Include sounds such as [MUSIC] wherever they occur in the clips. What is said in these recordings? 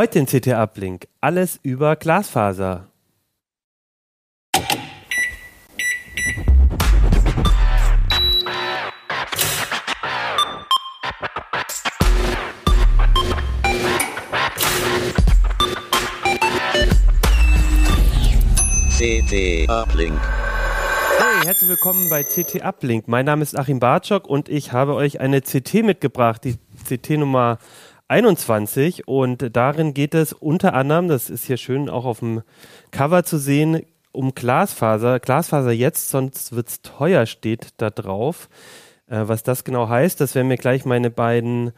Heute in CT Uplink alles über Glasfaser. CT Uplink. Hey, herzlich willkommen bei CT Uplink. Mein Name ist Achim Bartschok und ich habe euch eine CT mitgebracht, die CT Nummer 21 und darin geht es unter anderem, das ist hier schön auch auf dem Cover zu sehen, um Glasfaser. Glasfaser jetzt, sonst wird es teuer, steht da drauf. Äh, was das genau heißt, das werden mir gleich meine beiden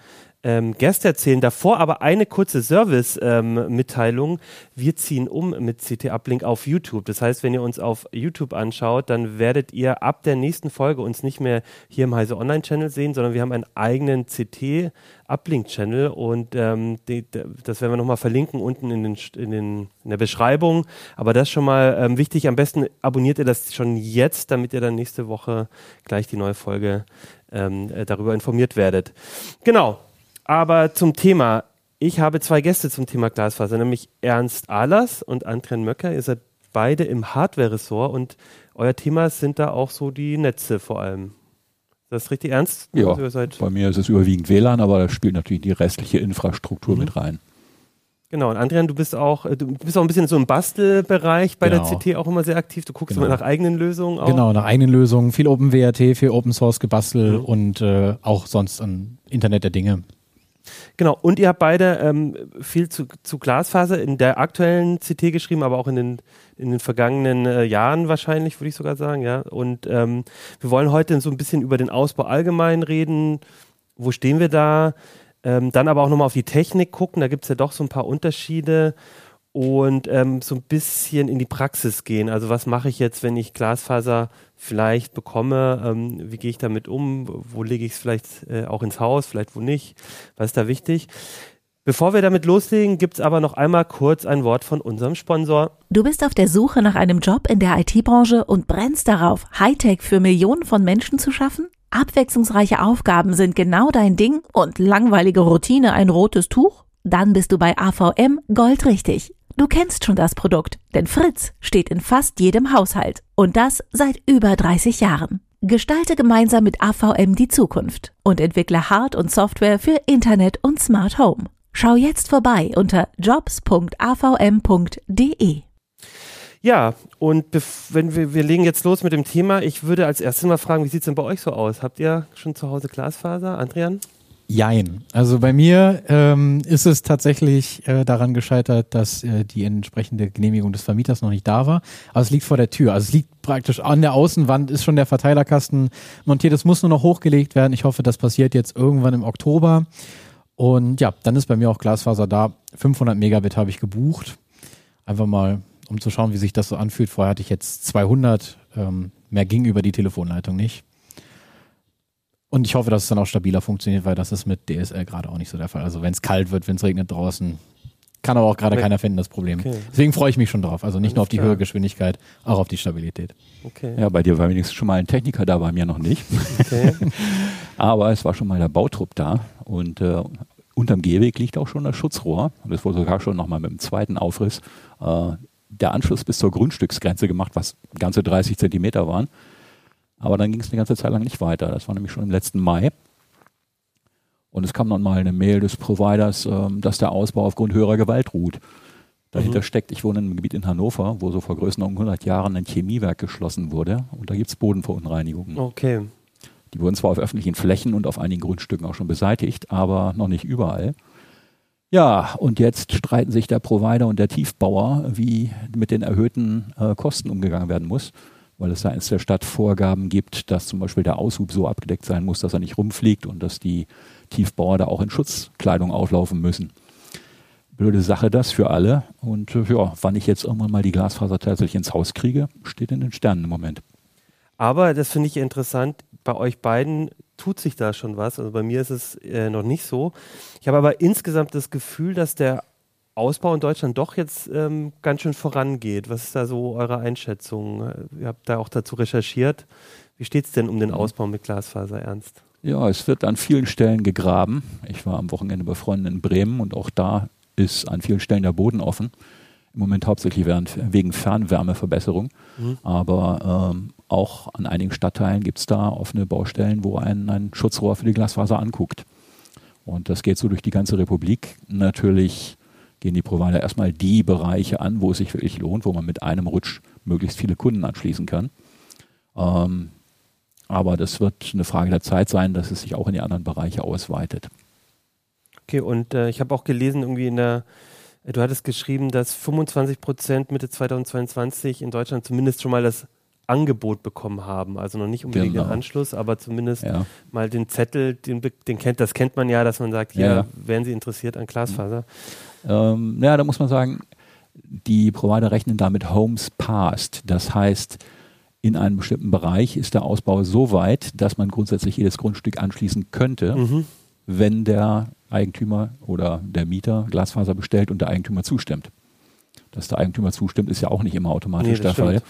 ähm, Gäste erzählen. Davor aber eine kurze Service-Mitteilung. Ähm, wir ziehen um mit CT Uplink auf YouTube. Das heißt, wenn ihr uns auf YouTube anschaut, dann werdet ihr ab der nächsten Folge uns nicht mehr hier im Heise Online-Channel sehen, sondern wir haben einen eigenen CT Uplink-Channel und ähm, die, das werden wir nochmal verlinken unten in, den, in, den, in der Beschreibung. Aber das schon mal ähm, wichtig. Am besten abonniert ihr das schon jetzt, damit ihr dann nächste Woche gleich die neue Folge ähm, äh, darüber informiert werdet. Genau. Aber zum Thema. Ich habe zwei Gäste zum Thema Glasfaser, nämlich Ernst Ahlers und Andren Möcker. Ihr seid beide im Hardware-Ressort und euer Thema sind da auch so die Netze vor allem. Das ist richtig ernst? Ja, also bei mir ist es überwiegend WLAN, aber da spielt natürlich die restliche Infrastruktur mhm. mit rein. Genau, und Adrian, du bist auch, du bist auch ein bisschen so im Bastelbereich bei genau. der CT auch immer sehr aktiv. Du guckst genau. immer nach eigenen Lösungen auch. Genau, nach eigenen Lösungen, viel OpenWRT, viel Open Source gebastelt mhm. und äh, auch sonst an Internet der Dinge. Genau, und ihr habt beide ähm, viel zu, zu, Glasfaser in der aktuellen CT geschrieben, aber auch in den, in den vergangenen äh, Jahren wahrscheinlich, würde ich sogar sagen, ja. Und ähm, wir wollen heute so ein bisschen über den Ausbau allgemein reden. Wo stehen wir da? Ähm, dann aber auch nochmal auf die Technik gucken, da gibt es ja doch so ein paar Unterschiede und ähm, so ein bisschen in die Praxis gehen. Also was mache ich jetzt, wenn ich Glasfaser vielleicht bekomme? Ähm, wie gehe ich damit um? Wo lege ich es vielleicht äh, auch ins Haus, vielleicht wo nicht? Was ist da wichtig? Bevor wir damit loslegen, gibt es aber noch einmal kurz ein Wort von unserem Sponsor. Du bist auf der Suche nach einem Job in der IT-Branche und brennst darauf, Hightech für Millionen von Menschen zu schaffen? Abwechslungsreiche Aufgaben sind genau dein Ding und langweilige Routine ein rotes Tuch? Dann bist du bei AVM goldrichtig. Du kennst schon das Produkt, denn Fritz steht in fast jedem Haushalt. Und das seit über 30 Jahren. Gestalte gemeinsam mit AVM die Zukunft und entwickle Hard- und Software für Internet und Smart Home. Schau jetzt vorbei unter jobs.avm.de. Ja, und wenn wir, wir legen jetzt los mit dem Thema. Ich würde als erstes mal fragen, wie sieht es denn bei euch so aus? Habt ihr schon zu Hause Glasfaser? Andrian? Jein. Also bei mir ähm, ist es tatsächlich äh, daran gescheitert, dass äh, die entsprechende Genehmigung des Vermieters noch nicht da war. Aber es liegt vor der Tür. Also es liegt praktisch an der Außenwand, ist schon der Verteilerkasten montiert. Es muss nur noch hochgelegt werden. Ich hoffe, das passiert jetzt irgendwann im Oktober. Und ja, dann ist bei mir auch Glasfaser da. 500 Megabit habe ich gebucht. Einfach mal, um zu schauen, wie sich das so anfühlt. Vorher hatte ich jetzt 200. Ähm, mehr ging über die Telefonleitung nicht. Und ich hoffe, dass es dann auch stabiler funktioniert, weil das ist mit DSL gerade auch nicht so der Fall. Also wenn es kalt wird, wenn es regnet draußen, kann aber auch gerade keiner finden, das Problem. Okay. Deswegen freue ich mich schon drauf. Also nicht nur auf die höhere Geschwindigkeit, auch auf die Stabilität. Okay. Ja, bei dir war wenigstens schon mal ein Techniker da, bei mir noch nicht. Okay. [LAUGHS] aber es war schon mal der Bautrupp da und äh, unterm Gehweg liegt auch schon das Schutzrohr. Und es wurde sogar schon nochmal mit dem zweiten Aufriss äh, der Anschluss bis zur Grundstücksgrenze gemacht, was ganze 30 Zentimeter waren. Aber dann ging es eine ganze Zeit lang nicht weiter. Das war nämlich schon im letzten Mai. Und es kam dann mal eine Mail des Providers, ähm, dass der Ausbau aufgrund höherer Gewalt ruht. Dahinter mhm. steckt, ich wohne in einem Gebiet in Hannover, wo so vor Größenordnung 100 Jahren ein Chemiewerk geschlossen wurde. Und da gibt es Bodenverunreinigungen. Okay. Die wurden zwar auf öffentlichen Flächen und auf einigen Grundstücken auch schon beseitigt, aber noch nicht überall. Ja, und jetzt streiten sich der Provider und der Tiefbauer, wie mit den erhöhten äh, Kosten umgegangen werden muss weil es seitens der Stadt Vorgaben gibt, dass zum Beispiel der Aushub so abgedeckt sein muss, dass er nicht rumfliegt und dass die Tiefbauer da auch in Schutzkleidung auflaufen müssen. Blöde Sache das für alle. Und äh, ja, wann ich jetzt irgendwann mal die Glasfaser tatsächlich ins Haus kriege, steht in den Sternen im Moment. Aber das finde ich interessant, bei euch beiden tut sich da schon was. Also bei mir ist es äh, noch nicht so. Ich habe aber insgesamt das Gefühl, dass der Ausbau in Deutschland doch jetzt ähm, ganz schön vorangeht. Was ist da so eure Einschätzung? Ihr habt da auch dazu recherchiert. Wie steht es denn um den mhm. Ausbau mit Glasfaser ernst? Ja, es wird an vielen Stellen gegraben. Ich war am Wochenende bei Freunden in Bremen und auch da ist an vielen Stellen der Boden offen. Im Moment hauptsächlich wegen Fernwärmeverbesserung. Mhm. Aber ähm, auch an einigen Stadtteilen gibt es da offene Baustellen, wo ein, ein Schutzrohr für die Glasfaser anguckt. Und das geht so durch die ganze Republik. Natürlich gehen die Provider erstmal die Bereiche an, wo es sich wirklich lohnt, wo man mit einem Rutsch möglichst viele Kunden anschließen kann. Ähm, aber das wird eine Frage der Zeit sein, dass es sich auch in die anderen Bereiche ausweitet. Okay, und äh, ich habe auch gelesen, irgendwie in der, du hattest geschrieben, dass 25 Prozent Mitte 2022 in Deutschland zumindest schon mal das Angebot bekommen haben. Also noch nicht unbedingt genau. den Anschluss, aber zumindest ja. mal den Zettel, den, den, kennt, das kennt man ja, dass man sagt, hier ja. wären Sie interessiert an Glasfaser. Ähm, ja, da muss man sagen, die Provider rechnen damit Homes Passed. Das heißt, in einem bestimmten Bereich ist der Ausbau so weit, dass man grundsätzlich jedes Grundstück anschließen könnte, mhm. wenn der Eigentümer oder der Mieter Glasfaser bestellt und der Eigentümer zustimmt. Dass der Eigentümer zustimmt, ist ja auch nicht immer automatisch nee, der stimmt. Fall.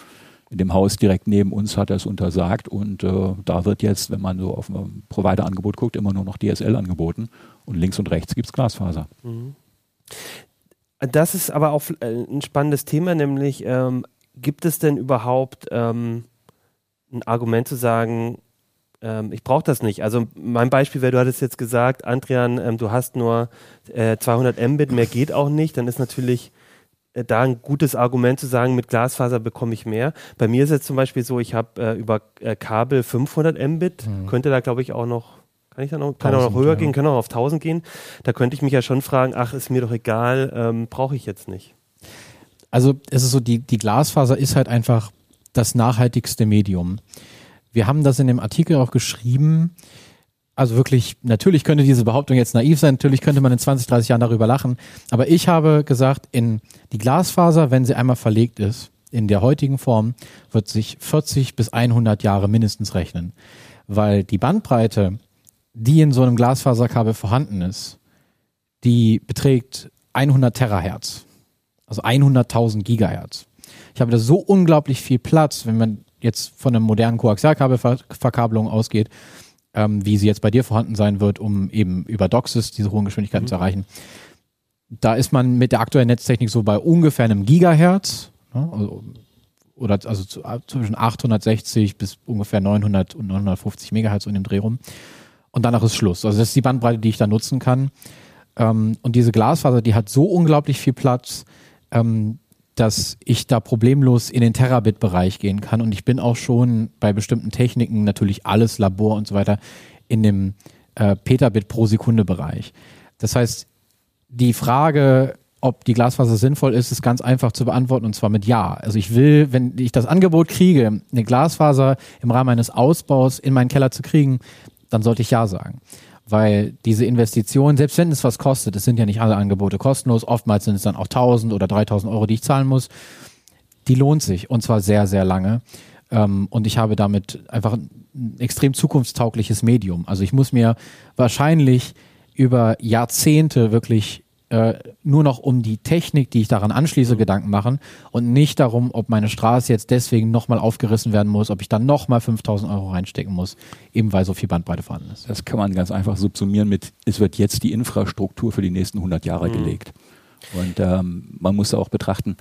In dem Haus direkt neben uns hat er es untersagt und äh, da wird jetzt, wenn man so auf ein Provider-Angebot guckt, immer nur noch DSL angeboten und links und rechts gibt es Glasfaser. Mhm. Das ist aber auch äh, ein spannendes Thema, nämlich ähm, gibt es denn überhaupt ähm, ein Argument zu sagen, ähm, ich brauche das nicht? Also mein Beispiel wäre, du hattest jetzt gesagt, Andrian, ähm, du hast nur äh, 200 Mbit, mehr geht auch nicht, dann ist natürlich äh, da ein gutes Argument zu sagen, mit Glasfaser bekomme ich mehr. Bei mir ist jetzt zum Beispiel so, ich habe äh, über äh, Kabel 500 Mbit, mhm. könnte da glaube ich auch noch kann ich da noch, kann 1000, auch noch höher ja. gehen, kann auch auf 1000 gehen. Da könnte ich mich ja schon fragen, ach, ist mir doch egal, ähm, brauche ich jetzt nicht. Also es ist so, die, die Glasfaser ist halt einfach das nachhaltigste Medium. Wir haben das in dem Artikel auch geschrieben. Also wirklich, natürlich könnte diese Behauptung jetzt naiv sein, natürlich könnte man in 20, 30 Jahren darüber lachen. Aber ich habe gesagt, in die Glasfaser, wenn sie einmal verlegt ist, in der heutigen Form, wird sich 40 bis 100 Jahre mindestens rechnen. Weil die Bandbreite die in so einem Glasfaserkabel vorhanden ist, die beträgt 100 Terahertz, also 100.000 Gigahertz. Ich habe da so unglaublich viel Platz, wenn man jetzt von einem modernen Koaxialkabelverkabelung ausgeht, ähm, wie sie jetzt bei dir vorhanden sein wird, um eben über DOCSIS diese hohen Geschwindigkeiten mhm. zu erreichen. Da ist man mit der aktuellen Netztechnik so bei ungefähr einem Gigahertz, ne, also, oder also zu, zwischen 860 bis ungefähr 900 und 950 Megahertz in dem Dreh rum und danach ist Schluss. Also das ist die Bandbreite, die ich da nutzen kann. Ähm, und diese Glasfaser, die hat so unglaublich viel Platz, ähm, dass ich da problemlos in den Terabit-Bereich gehen kann. Und ich bin auch schon bei bestimmten Techniken, natürlich alles Labor und so weiter, in dem äh, Petabit pro Sekunde Bereich. Das heißt, die Frage, ob die Glasfaser sinnvoll ist, ist ganz einfach zu beantworten und zwar mit Ja. Also ich will, wenn ich das Angebot kriege, eine Glasfaser im Rahmen eines Ausbaus in meinen Keller zu kriegen, dann sollte ich ja sagen. Weil diese Investition, selbst wenn es was kostet, es sind ja nicht alle Angebote kostenlos, oftmals sind es dann auch 1000 oder 3000 Euro, die ich zahlen muss, die lohnt sich und zwar sehr, sehr lange. Ähm, und ich habe damit einfach ein extrem zukunftstaugliches Medium. Also ich muss mir wahrscheinlich über Jahrzehnte wirklich äh, nur noch um die Technik, die ich daran anschließe, mhm. Gedanken machen und nicht darum, ob meine Straße jetzt deswegen nochmal aufgerissen werden muss, ob ich dann nochmal 5000 Euro reinstecken muss, eben weil so viel Bandbreite vorhanden ist. Das kann man ganz einfach subsumieren mit, es wird jetzt die Infrastruktur für die nächsten 100 Jahre mhm. gelegt. Und ähm, man muss auch betrachten,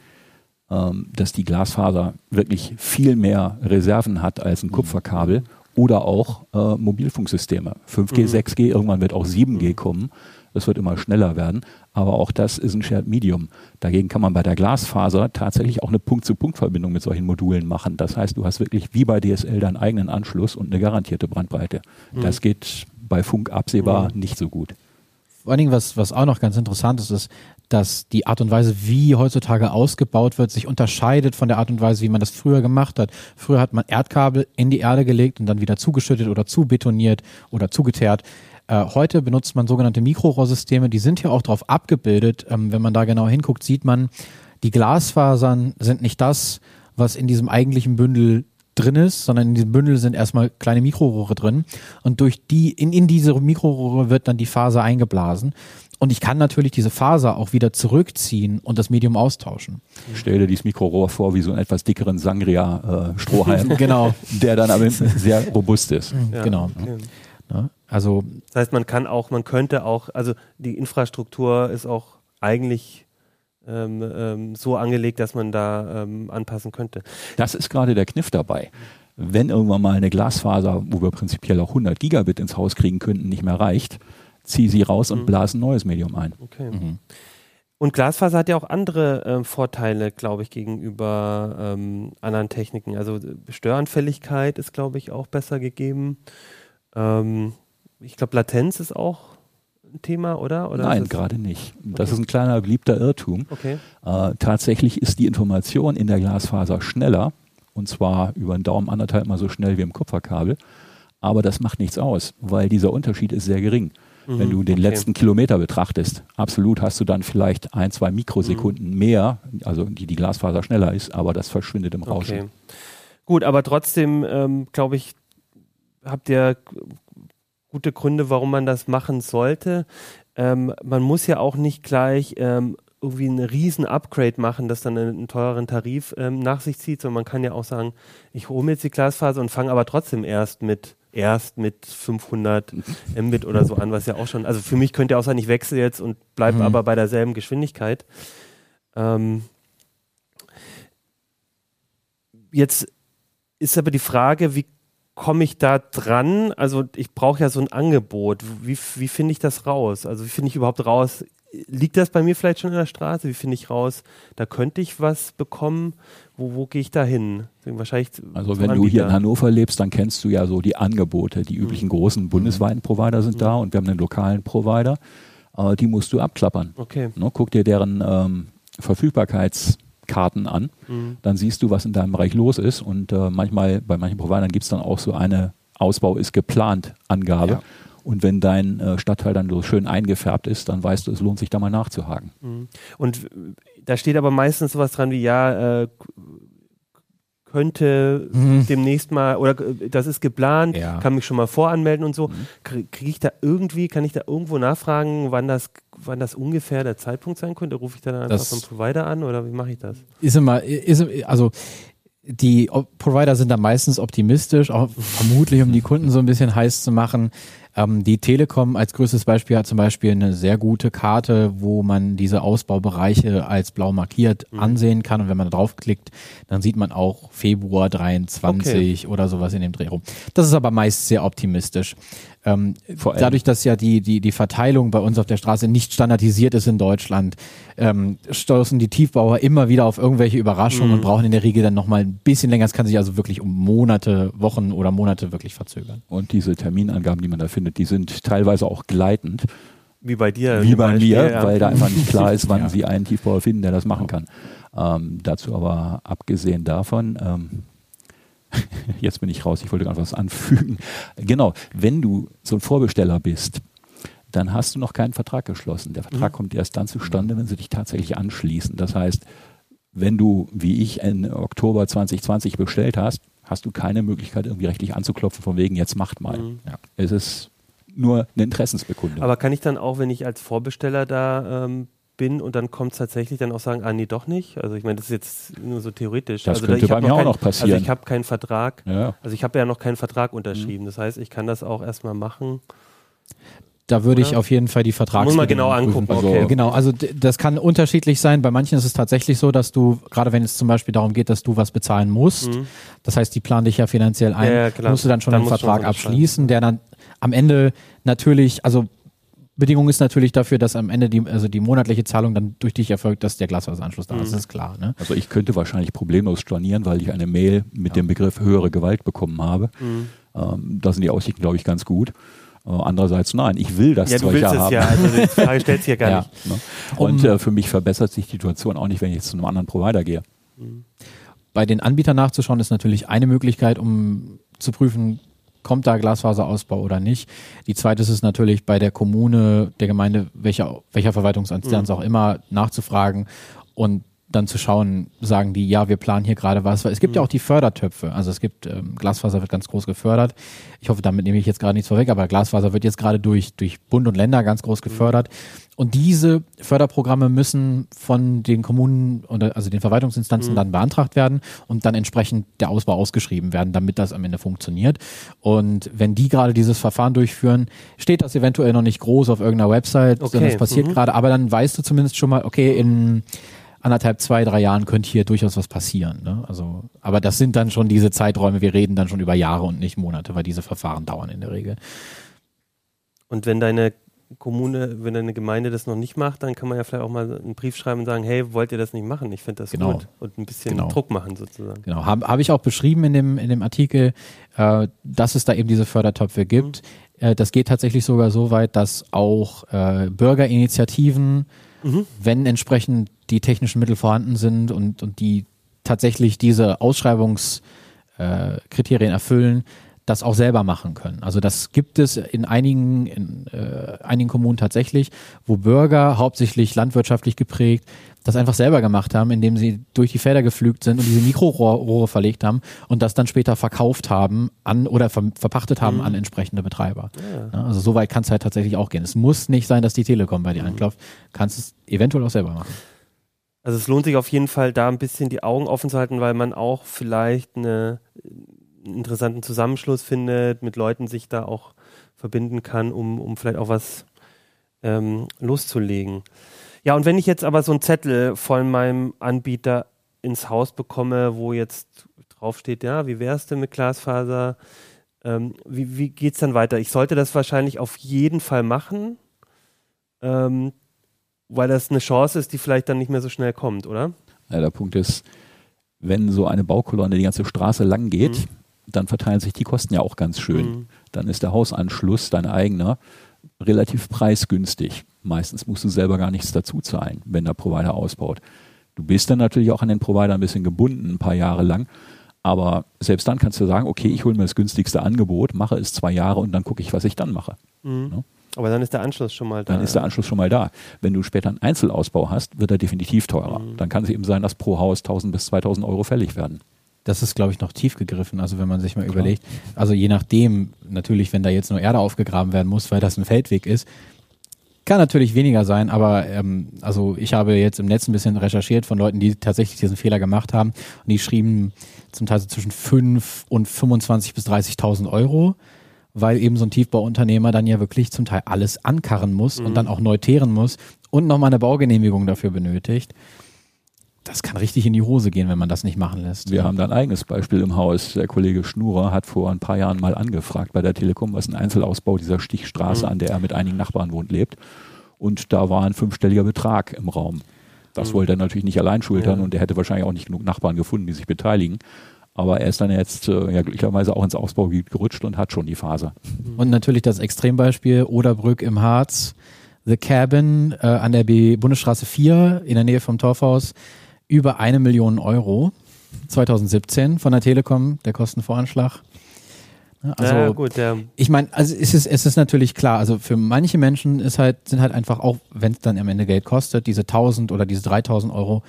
ähm, dass die Glasfaser wirklich viel mehr Reserven hat als ein mhm. Kupferkabel oder auch äh, Mobilfunksysteme. 5G, mhm. 6G, irgendwann wird auch 7G mhm. kommen. Das wird immer schneller werden. Aber auch das ist ein Shared Medium. Dagegen kann man bei der Glasfaser tatsächlich auch eine Punkt-zu-Punkt-Verbindung mit solchen Modulen machen. Das heißt, du hast wirklich wie bei DSL deinen eigenen Anschluss und eine garantierte Brandbreite. Mhm. Das geht bei Funk absehbar mhm. nicht so gut. Vor allen Dingen, was, was auch noch ganz interessant ist, ist, dass die Art und Weise, wie heutzutage ausgebaut wird, sich unterscheidet von der Art und Weise, wie man das früher gemacht hat. Früher hat man Erdkabel in die Erde gelegt und dann wieder zugeschüttet oder zubetoniert oder zugeteert. Äh, heute benutzt man sogenannte Mikrorohrsysteme, die sind ja auch darauf abgebildet. Ähm, wenn man da genau hinguckt, sieht man, die Glasfasern sind nicht das, was in diesem eigentlichen Bündel drin ist, sondern in diesem Bündel sind erstmal kleine Mikrorohre drin und durch die, in, in diese Mikrorohre wird dann die Faser eingeblasen. Und ich kann natürlich diese Faser auch wieder zurückziehen und das Medium austauschen. Ich stelle dir dieses Mikrorohr vor wie so einen etwas dickeren Sangria-Strohhalm. [LAUGHS] genau. Der dann aber sehr robust ist. Ja, genau. Okay. Ne? Also das heißt, man kann auch, man könnte auch, also die Infrastruktur ist auch eigentlich ähm, ähm, so angelegt, dass man da ähm, anpassen könnte. Das ist gerade der Kniff dabei. Wenn irgendwann mal eine Glasfaser, wo wir prinzipiell auch 100 Gigabit ins Haus kriegen könnten, nicht mehr reicht, zieh sie raus und mhm. blase ein neues Medium ein. Okay. Mhm. Und Glasfaser hat ja auch andere äh, Vorteile, glaube ich, gegenüber ähm, anderen Techniken. Also Störanfälligkeit ist, glaube ich, auch besser gegeben. Ähm, ich glaube, Latenz ist auch ein Thema, oder? oder Nein, gerade nicht. Das okay. ist ein kleiner beliebter Irrtum. Okay. Äh, tatsächlich ist die Information in der Glasfaser schneller, und zwar über einen Daumen anderthalb mal so schnell wie im Kupferkabel. Aber das macht nichts aus, weil dieser Unterschied ist sehr gering. Mhm, Wenn du den okay. letzten Kilometer betrachtest, absolut hast du dann vielleicht ein, zwei Mikrosekunden mhm. mehr, also die die Glasfaser schneller ist, aber das verschwindet im Rauschen. Okay. Gut, aber trotzdem ähm, glaube ich, habt ihr gute Gründe, warum man das machen sollte. Ähm, man muss ja auch nicht gleich ähm, irgendwie ein riesen Upgrade machen, das dann einen, einen teureren Tarif ähm, nach sich zieht, sondern man kann ja auch sagen, ich hole mir jetzt die Glasfaser und fange aber trotzdem erst mit erst mit 500 Mbit oder so an, was ja auch schon, also für mich könnte ja auch sein, ich wechsle jetzt und bleibe mhm. aber bei derselben Geschwindigkeit. Ähm, jetzt ist aber die Frage, wie komme ich da dran? Also ich brauche ja so ein Angebot. Wie, wie finde ich das raus? Also wie finde ich überhaupt raus? Liegt das bei mir vielleicht schon in der Straße? Wie finde ich raus? Da könnte ich was bekommen. Wo, wo gehe ich da hin? Wahrscheinlich also wenn du hier in Hannover lebst, dann kennst du ja so die Angebote. Die üblichen mhm. großen bundesweiten Provider sind mhm. da und wir haben einen lokalen Provider. Äh, die musst du abklappern. Okay. Ne, guck dir deren ähm, Verfügbarkeits- Karten an, mhm. dann siehst du, was in deinem Bereich los ist. Und äh, manchmal, bei manchen Providern gibt es dann auch so eine Ausbau ist geplant Angabe. Ja. Und wenn dein äh, Stadtteil dann so schön eingefärbt ist, dann weißt du, es lohnt sich da mal nachzuhaken. Mhm. Und da steht aber meistens sowas dran wie, ja, äh, könnte mhm. demnächst mal, oder äh, das ist geplant, ja. kann mich schon mal voranmelden und so. Mhm. Kriege ich da irgendwie, kann ich da irgendwo nachfragen, wann das, wann das ungefähr der Zeitpunkt sein könnte? Rufe ich dann einfach das vom Provider an oder wie mache ich das? Ist immer, ist, also die Provider sind da meistens optimistisch, auch vermutlich um die Kunden so ein bisschen heiß zu machen. Ähm, die Telekom als größtes Beispiel hat zum Beispiel eine sehr gute Karte, wo man diese Ausbaubereiche als blau markiert mhm. ansehen kann. Und wenn man da draufklickt, dann sieht man auch Februar 23 okay. oder sowas in dem Dreh rum. Das ist aber meist sehr optimistisch. Ähm, dadurch, dass ja die, die, die Verteilung bei uns auf der Straße nicht standardisiert ist in Deutschland, ähm, stoßen die Tiefbauer immer wieder auf irgendwelche Überraschungen mhm. und brauchen in der Regel dann nochmal ein bisschen länger. Es kann sich also wirklich um Monate, Wochen oder Monate wirklich verzögern. Und diese Terminangaben, die man da findet, die sind teilweise auch gleitend. Wie bei dir. Wie bei mir, ja. weil da einfach nicht klar ist, [LAUGHS] wann ja. sie einen Tiefbauer finden, der das machen kann. Ähm, dazu aber abgesehen davon, ähm, [LAUGHS] jetzt bin ich raus, ich wollte gerade was anfügen. Genau, wenn du so ein Vorbesteller bist, dann hast du noch keinen Vertrag geschlossen. Der Vertrag mhm. kommt erst dann zustande, wenn sie dich tatsächlich anschließen. Das heißt, wenn du, wie ich, in Oktober 2020 bestellt hast, hast du keine Möglichkeit, irgendwie rechtlich anzuklopfen, von wegen, jetzt macht mal. Mhm. Ja. Es ist nur eine Interessensbekundung. Aber kann ich dann auch, wenn ich als Vorbesteller da ähm, bin und dann kommt es tatsächlich dann auch sagen, ah nee, doch nicht. Also ich meine, das ist jetzt nur so theoretisch. Das also könnte da, bei mir auch noch passieren. Also ich habe keinen Vertrag. Ja. Also ich habe ja noch keinen Vertrag unterschrieben. Mhm. Das heißt, ich kann das auch erstmal machen. Da würde ich auf jeden Fall die Vertrags Muss man genau angucken. Also okay. Genau, also das kann unterschiedlich sein. Bei manchen ist es tatsächlich so, dass du, gerade wenn es zum Beispiel darum geht, dass du was bezahlen musst, mhm. das heißt, die planen dich ja finanziell ein, ja, ja, musst du dann schon dann einen Vertrag abschließen, der dann am Ende natürlich, also Bedingung ist natürlich dafür, dass am Ende die, also die monatliche Zahlung dann durch dich erfolgt, dass der Glasfaseranschluss da ist. Mhm. Das ist klar. Ne? Also ich könnte wahrscheinlich problemlos stornieren, weil ich eine Mail mit ja. dem Begriff höhere Gewalt bekommen habe. Mhm. Ähm, da sind die Aussichten, glaube ich, ganz gut. Äh, andererseits, nein, ich will das ja, Zeug du willst ja es Ja, also die [LAUGHS] Frage stellt sich ja gar ja, nicht. Ne? Und um, äh, für mich verbessert sich die Situation auch nicht, wenn ich jetzt zu einem anderen Provider gehe. Mhm. Bei den Anbietern nachzuschauen ist natürlich eine Möglichkeit, um zu prüfen, kommt da Glasfaserausbau oder nicht. Die zweite ist es natürlich bei der Kommune, der Gemeinde, welcher, welcher Verwaltungsinstanz mhm. auch immer, nachzufragen und dann zu schauen, sagen die, ja, wir planen hier gerade was. Es gibt mhm. ja auch die Fördertöpfe. Also es gibt, ähm, Glasfaser wird ganz groß gefördert. Ich hoffe, damit nehme ich jetzt gerade nichts vorweg, aber Glasfaser wird jetzt gerade durch, durch Bund und Länder ganz groß gefördert. Mhm. Und diese Förderprogramme müssen von den Kommunen oder also den Verwaltungsinstanzen mhm. dann beantragt werden und dann entsprechend der Ausbau ausgeschrieben werden, damit das am Ende funktioniert. Und wenn die gerade dieses Verfahren durchführen, steht das eventuell noch nicht groß auf irgendeiner Website, okay. sondern es passiert mhm. gerade, aber dann weißt du zumindest schon mal, okay, in anderthalb, zwei, drei Jahren könnte hier durchaus was passieren. Ne? Also, aber das sind dann schon diese Zeiträume, wir reden dann schon über Jahre und nicht Monate, weil diese Verfahren dauern in der Regel. Und wenn deine Kommune, wenn eine Gemeinde das noch nicht macht, dann kann man ja vielleicht auch mal einen Brief schreiben und sagen, hey, wollt ihr das nicht machen? Ich finde das genau. gut. Und ein bisschen genau. Druck machen sozusagen. Genau, habe hab ich auch beschrieben in dem, in dem Artikel, äh, dass es da eben diese Fördertöpfe gibt. Mhm. Äh, das geht tatsächlich sogar so weit, dass auch äh, Bürgerinitiativen, mhm. wenn entsprechend die technischen Mittel vorhanden sind und, und die tatsächlich diese Ausschreibungskriterien äh, erfüllen, das auch selber machen können. Also das gibt es in einigen, in, äh, einigen Kommunen tatsächlich, wo Bürger, hauptsächlich landwirtschaftlich geprägt, das einfach selber gemacht haben, indem sie durch die Felder geflügt sind und diese Mikrorohre verlegt haben und das dann später verkauft haben an oder ver verpachtet haben mhm. an entsprechende Betreiber. Ja. Also so weit kann es halt tatsächlich auch gehen. Es muss nicht sein, dass die Telekom bei dir mhm. anklopft. Kannst es eventuell auch selber machen. Also es lohnt sich auf jeden Fall, da ein bisschen die Augen offen zu halten, weil man auch vielleicht eine interessanten Zusammenschluss findet, mit Leuten sich da auch verbinden kann, um, um vielleicht auch was ähm, loszulegen. Ja, und wenn ich jetzt aber so einen Zettel von meinem Anbieter ins Haus bekomme, wo jetzt draufsteht, ja, wie wär's denn mit Glasfaser? Ähm, wie wie geht es dann weiter? Ich sollte das wahrscheinlich auf jeden Fall machen, ähm, weil das eine Chance ist, die vielleicht dann nicht mehr so schnell kommt, oder? Ja, der Punkt ist, wenn so eine Baukolonne die ganze Straße lang geht, mhm dann verteilen sich die Kosten ja auch ganz schön. Mhm. Dann ist der Hausanschluss, dein eigener, relativ preisgünstig. Meistens musst du selber gar nichts dazu zahlen, wenn der Provider ausbaut. Du bist dann natürlich auch an den Provider ein bisschen gebunden, ein paar Jahre lang. Aber selbst dann kannst du sagen, okay, ich hole mir das günstigste Angebot, mache es zwei Jahre und dann gucke ich, was ich dann mache. Mhm. Ja? Aber dann ist der Anschluss schon mal da. Dann ist der Anschluss schon mal da. Wenn du später einen Einzelausbau hast, wird er definitiv teurer. Mhm. Dann kann es eben sein, dass pro Haus 1000 bis 2000 Euro fällig werden das ist, glaube ich, noch tief gegriffen. Also wenn man sich mal Klar. überlegt, also je nachdem, natürlich, wenn da jetzt nur Erde aufgegraben werden muss, weil das ein Feldweg ist, kann natürlich weniger sein, aber ähm, also ich habe jetzt im Netz ein bisschen recherchiert von Leuten, die tatsächlich diesen Fehler gemacht haben und die schrieben zum Teil so zwischen 5 und 25 bis 30.000 Euro, weil eben so ein Tiefbauunternehmer dann ja wirklich zum Teil alles ankarren muss mhm. und dann auch neu teeren muss und nochmal eine Baugenehmigung dafür benötigt das kann richtig in die Hose gehen, wenn man das nicht machen lässt. Wir haben da ein eigenes Beispiel im Haus. Der Kollege Schnurer hat vor ein paar Jahren mal angefragt bei der Telekom, was ein Einzelausbau dieser Stichstraße, mhm. an der er mit einigen Nachbarn wohnt, lebt. Und da war ein fünfstelliger Betrag im Raum. Das mhm. wollte er natürlich nicht allein schultern ja. und er hätte wahrscheinlich auch nicht genug Nachbarn gefunden, die sich beteiligen. Aber er ist dann jetzt äh, ja glücklicherweise auch ins Ausbaugebiet gerutscht und hat schon die Phase. Und natürlich das Extrembeispiel Oderbrück im Harz, The Cabin äh, an der B Bundesstraße 4 in der Nähe vom Torfhaus über eine Million Euro 2017 von der Telekom, der Kostenvoranschlag. Also, ja, gut, ja. ich meine, also es ist, es ist natürlich klar, also für manche Menschen ist halt, sind halt einfach auch, wenn es dann am Ende Geld kostet, diese 1000 oder diese 3000 Euro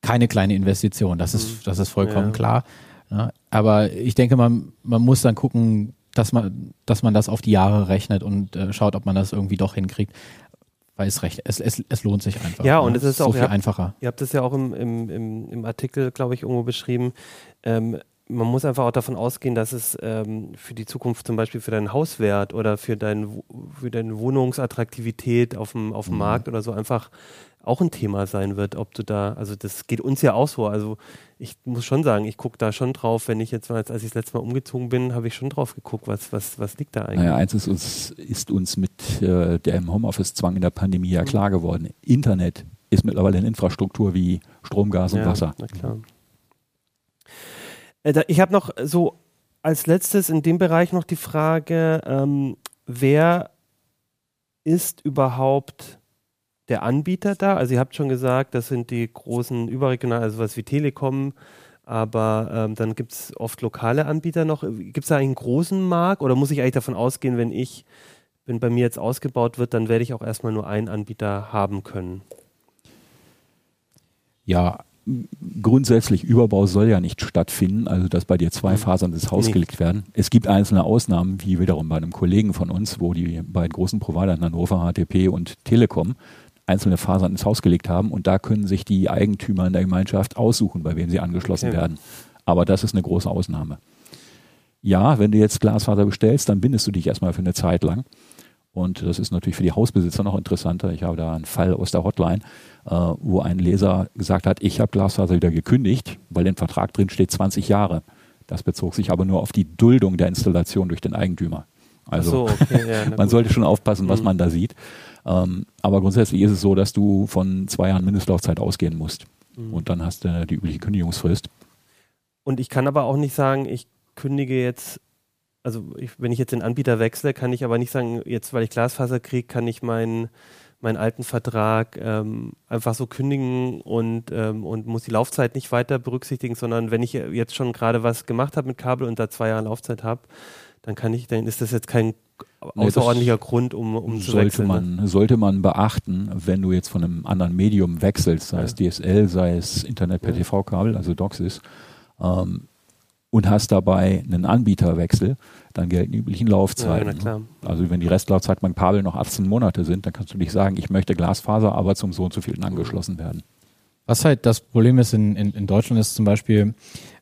keine kleine Investition. Das ist, mhm. das ist vollkommen ja. klar. Ja, aber ich denke, man, man muss dann gucken, dass man, dass man das auf die Jahre rechnet und äh, schaut, ob man das irgendwie doch hinkriegt weil es recht, es, es, es lohnt sich einfach. Ja, und ne? es ist so auch viel ihr habt, einfacher. Ihr habt es ja auch im, im, im, im Artikel, glaube ich, irgendwo beschrieben. Ähm, man muss einfach auch davon ausgehen, dass es ähm, für die Zukunft zum Beispiel für deinen Hauswert oder für, dein, für deine Wohnungsattraktivität auf dem, auf dem mhm. Markt oder so einfach auch ein Thema sein wird, ob du da, also das geht uns ja auch so. Also ich muss schon sagen, ich gucke da schon drauf, wenn ich jetzt mal, als ich das letzte Mal umgezogen bin, habe ich schon drauf geguckt, was, was, was liegt da eigentlich. Naja, eins ist uns, ist uns mit äh, dem Homeoffice-Zwang in der Pandemie ja mhm. klar geworden. Internet ist mittlerweile eine Infrastruktur wie Strom, Gas und ja, Wasser. Na klar. Äh, ich habe noch so als letztes in dem Bereich noch die Frage, ähm, wer ist überhaupt der Anbieter da? Also ihr habt schon gesagt, das sind die großen überregionalen, also was wie Telekom, aber ähm, dann gibt es oft lokale Anbieter noch. Gibt es da einen großen Markt oder muss ich eigentlich davon ausgehen, wenn ich, wenn bei mir jetzt ausgebaut wird, dann werde ich auch erstmal nur einen Anbieter haben können? Ja, grundsätzlich Überbau soll ja nicht stattfinden, also dass bei dir zwei. Fasern ins Haus nee. gelegt werden. Es gibt einzelne Ausnahmen, wie wiederum bei einem Kollegen von uns, wo die beiden großen Provider in Hannover, HTP und Telekom, einzelne Fasern ins Haus gelegt haben und da können sich die Eigentümer in der Gemeinschaft aussuchen, bei wem sie angeschlossen okay. werden. Aber das ist eine große Ausnahme. Ja, wenn du jetzt Glasfaser bestellst, dann bindest du dich erstmal für eine Zeit lang. Und das ist natürlich für die Hausbesitzer noch interessanter. Ich habe da einen Fall aus der Hotline, äh, wo ein Leser gesagt hat, ich habe Glasfaser wieder gekündigt, weil im Vertrag drin steht 20 Jahre. Das bezog sich aber nur auf die Duldung der Installation durch den Eigentümer. Also so, okay, ja, [LAUGHS] man sollte schon aufpassen, was mhm. man da sieht. Ähm, aber grundsätzlich ist es so, dass du von zwei Jahren Mindestlaufzeit ausgehen musst. Mhm. Und dann hast du die übliche Kündigungsfrist. Und ich kann aber auch nicht sagen, ich kündige jetzt also ich, wenn ich jetzt den Anbieter wechsle, kann ich aber nicht sagen, jetzt weil ich Glasfaser kriege, kann ich meinen meinen alten Vertrag ähm, einfach so kündigen und, ähm, und muss die Laufzeit nicht weiter berücksichtigen, sondern wenn ich jetzt schon gerade was gemacht habe mit Kabel und da zwei Jahre Laufzeit habe, dann kann ich, dann ist das jetzt kein außerordentlicher nee, Grund, um, um zu sollte wechseln. Man, ne? Sollte man beachten, wenn du jetzt von einem anderen Medium wechselst, sei ja. es DSL, sei es Internet per ja. TV-Kabel, also DOCSIS, ähm, und hast dabei einen Anbieterwechsel, dann gelten die üblichen Laufzeiten. Ja, also wenn die Restlaufzeit beim Kabel noch 18 Monate sind, dann kannst du nicht sagen, ich möchte Glasfaser, aber zum so und so vielen angeschlossen werden. Was halt das Problem ist in, in, in Deutschland ist zum Beispiel,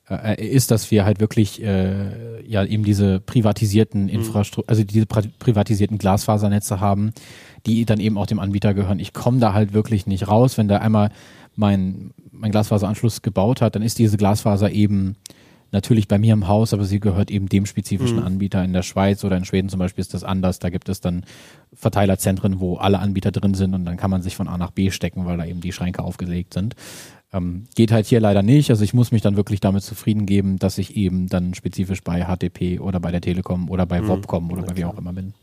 äh, ist, dass wir halt wirklich äh, ja eben diese privatisierten mhm. Infrastruktur, also diese privatisierten Glasfasernetze haben, die dann eben auch dem Anbieter gehören. Ich komme da halt wirklich nicht raus, wenn der einmal mein, mein Glasfaseranschluss gebaut hat, dann ist diese Glasfaser eben natürlich bei mir im Haus, aber sie gehört eben dem spezifischen mhm. Anbieter. In der Schweiz oder in Schweden zum Beispiel ist das anders. Da gibt es dann Verteilerzentren, wo alle Anbieter drin sind und dann kann man sich von A nach B stecken, weil da eben die Schränke aufgelegt sind. Ähm, geht halt hier leider nicht. Also ich muss mich dann wirklich damit zufrieden geben, dass ich eben dann spezifisch bei HTP oder bei der Telekom oder bei mhm. Wobcom oder bei wie auch immer bin.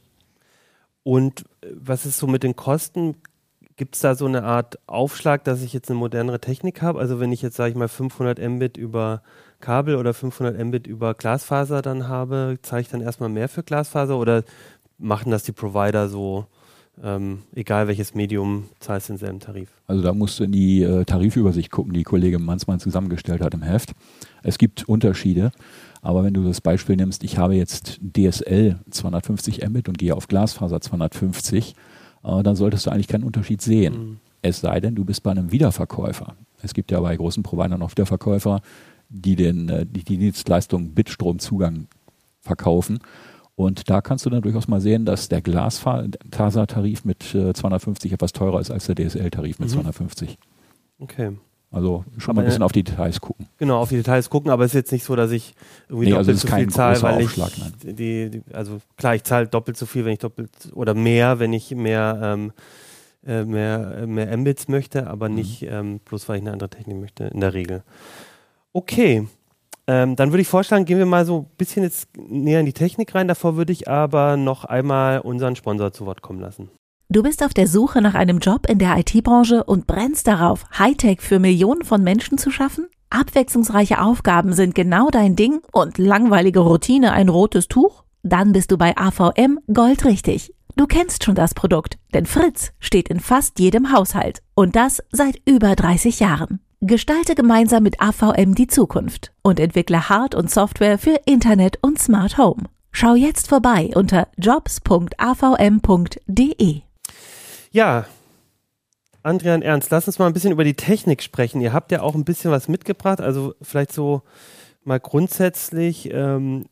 Und äh, was ist so mit den Kosten? Gibt es da so eine Art Aufschlag, dass ich jetzt eine modernere Technik habe? Also wenn ich jetzt, sage ich mal, 500 Mbit über Kabel oder 500 Mbit über Glasfaser dann habe, zahle ich dann erstmal mehr für Glasfaser oder machen das die Provider so, ähm, egal welches Medium, zahlst du denselben Tarif? Also da musst du in die äh, Tarifübersicht gucken, die Kollege Mannsmann zusammengestellt hat im Heft. Es gibt Unterschiede, aber wenn du das Beispiel nimmst, ich habe jetzt DSL 250 Mbit und gehe auf Glasfaser 250, äh, dann solltest du eigentlich keinen Unterschied sehen. Mhm. Es sei denn, du bist bei einem Wiederverkäufer. Es gibt ja bei großen Providern auch Wiederverkäufer, die den, äh, die, die Dienstleistung Bitstromzugang verkaufen. Und da kannst du dann durchaus mal sehen, dass der Glasfasertarif mit 250 äh, etwas teurer ist als der DSL-Tarif mit mhm. 250. Okay. Also schon mal ein bisschen auf die Details gucken. Genau, auf die Details gucken, aber es ist jetzt nicht so, dass ich irgendwie nee, also doppelt also so viel zahle, weil ich die, die, also klar, ich zahle doppelt so viel, wenn ich doppelt oder mehr, wenn ich mehr ähm, äh, mehr, mehr Mbits möchte, aber mhm. nicht ähm, bloß weil ich eine andere Technik möchte, in der Regel. Okay. Ähm, dann würde ich vorschlagen, gehen wir mal so ein bisschen jetzt näher in die Technik rein. Davor würde ich aber noch einmal unseren Sponsor zu Wort kommen lassen. Du bist auf der Suche nach einem Job in der IT-Branche und brennst darauf, Hightech für Millionen von Menschen zu schaffen? Abwechslungsreiche Aufgaben sind genau dein Ding und langweilige Routine ein rotes Tuch? Dann bist du bei AVM goldrichtig. Du kennst schon das Produkt, denn Fritz steht in fast jedem Haushalt und das seit über 30 Jahren. Gestalte gemeinsam mit AVM die Zukunft und entwickle Hard- und Software für Internet und Smart Home. Schau jetzt vorbei unter jobs.avm.de. Ja, Andrian Ernst, lass uns mal ein bisschen über die Technik sprechen. Ihr habt ja auch ein bisschen was mitgebracht, also vielleicht so mal grundsätzlich ähm,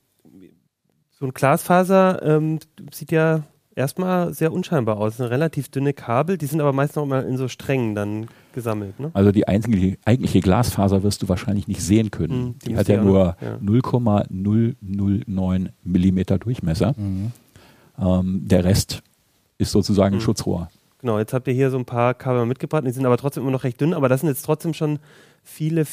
so ein Glasfaser ähm, sieht ja erstmal sehr unscheinbar aus. Eine relativ dünne Kabel, die sind aber meist noch mal in so Strängen dann gesammelt. Ne? Also die eigentliche, eigentliche Glasfaser wirst du wahrscheinlich nicht sehen können. Mhm, die, die hat ja nur ja. 0,009 Millimeter Durchmesser. Mhm. Ähm, der Rest ist sozusagen mhm. ein Schutzrohr. Genau, jetzt habt ihr hier so ein paar Kabel mitgebracht, die sind aber trotzdem immer noch recht dünn, aber das sind jetzt trotzdem schon viele,